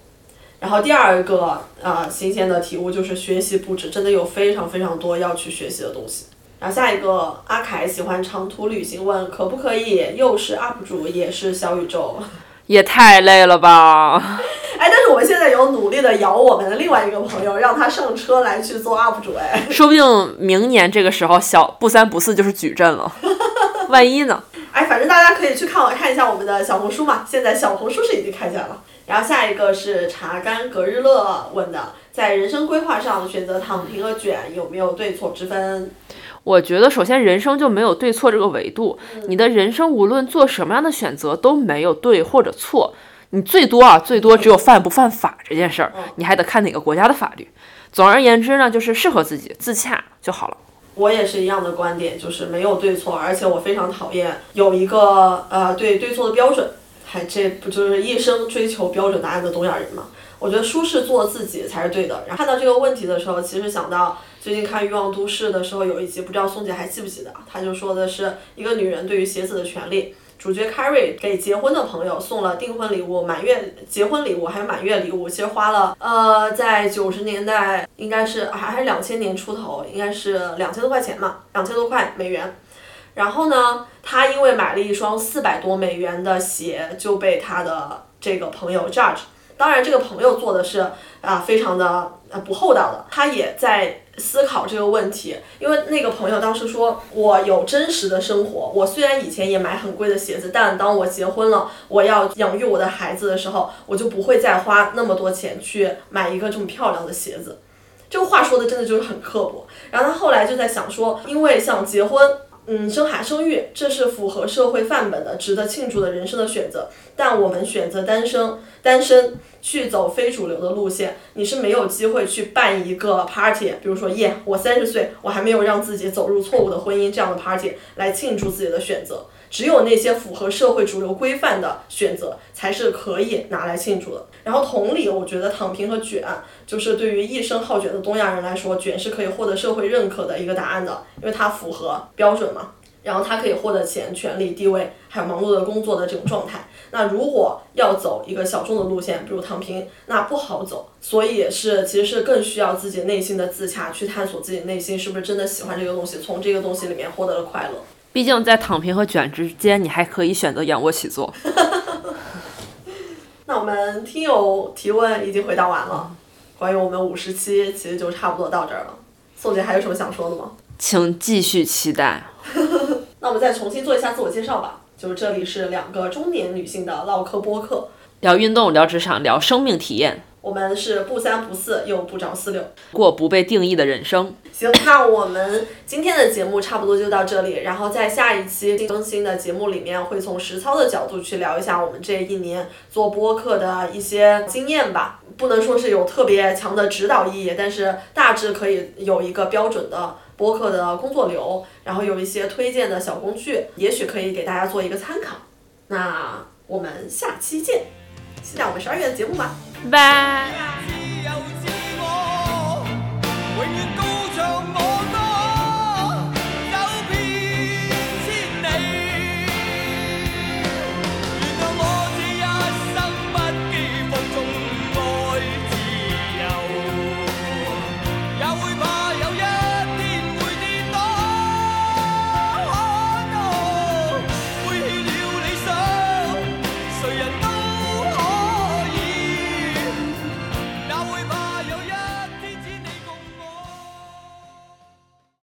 然后第二个呃新鲜的体悟就是学习不止，真的有非常非常多要去学习的东西。然后下一个阿凯喜欢长途旅行，问可不可以又是 UP 主也是小宇宙？也太累了吧！哎，但是我们现在有努力的摇我们的另外一个朋友，让他上车来去做 UP 主。哎，说不定明年这个时候小不三不四就是矩阵了，万一呢？哎，反正大家可以去看看一下我们的小红书嘛，现在小红书是已经开起来了。然后下一个是茶干隔日乐问的，在人生规划上选择躺平和卷有没有对错之分？我觉得，首先人生就没有对错这个维度。你的人生无论做什么样的选择都没有对或者错，你最多啊，最多只有犯不犯法这件事儿，你还得看哪个国家的法律。总而言之呢，就是适合自己，自洽就好了。我也是一样的观点，就是没有对错，而且我非常讨厌有一个呃对对错的标准，还这不就是一生追求标准答案的东亚人吗？我觉得舒适做自己才是对的。然后看到这个问题的时候，其实想到最近看《欲望都市》的时候，有一集不知道宋姐还记不记得？她就说的是一个女人对于鞋子的权利。主角 Carrie 给结婚的朋友送了订婚礼物、满月结婚礼物，还有满月礼物，其实花了呃，在九十年代应该是还还是两千年出头，应该是两千多块钱嘛，两千多块美元。然后呢，她因为买了一双四百多美元的鞋，就被她的这个朋友 judge。当然，这个朋友做的是啊，非常的呃不厚道的。他也在思考这个问题，因为那个朋友当时说，我有真实的生活。我虽然以前也买很贵的鞋子，但当我结婚了，我要养育我的孩子的时候，我就不会再花那么多钱去买一个这么漂亮的鞋子。这个话说的真的就是很刻薄。然后他后来就在想说，因为像结婚。嗯，生孩生育，这是符合社会范本的、值得庆祝的人生的选择。但我们选择单身，单身去走非主流的路线，你是没有机会去办一个 party，比如说耶，我三十岁，我还没有让自己走入错误的婚姻这样的 party 来庆祝自己的选择。只有那些符合社会主流规范的选择，才是可以拿来庆祝的。然后同理，我觉得躺平和卷，就是对于一生好卷的东亚人来说，卷是可以获得社会认可的一个答案的，因为它符合标准嘛。然后它可以获得钱、权利、地位，还有忙碌的工作的这种状态。那如果要走一个小众的路线，比如躺平，那不好走。所以也是，其实是更需要自己内心的自洽，去探索自己内心是不是真的喜欢这个东西，从这个东西里面获得了快乐。毕竟在躺平和卷之间，你还可以选择仰卧起坐。那我们听友提问已经回答完了，关于我们五十期其实就差不多到这儿了。宋姐还有什么想说的吗？请继续期待。那我们再重新做一下自我介绍吧。就是这里是两个中年女性的唠嗑播客，聊运动，聊职场，聊生命体验。我们是不三不四又不着四六，过不被定义的人生。行，那我们今天的节目差不多就到这里。然后在下一期更新的节目里面，会从实操的角度去聊一下我们这一年做播客的一些经验吧。不能说是有特别强的指导意义，但是大致可以有一个标准的。播客的工作流，然后有一些推荐的小工具，也许可以给大家做一个参考。那我们下期见，期待我们十二月的节目吧。拜。永远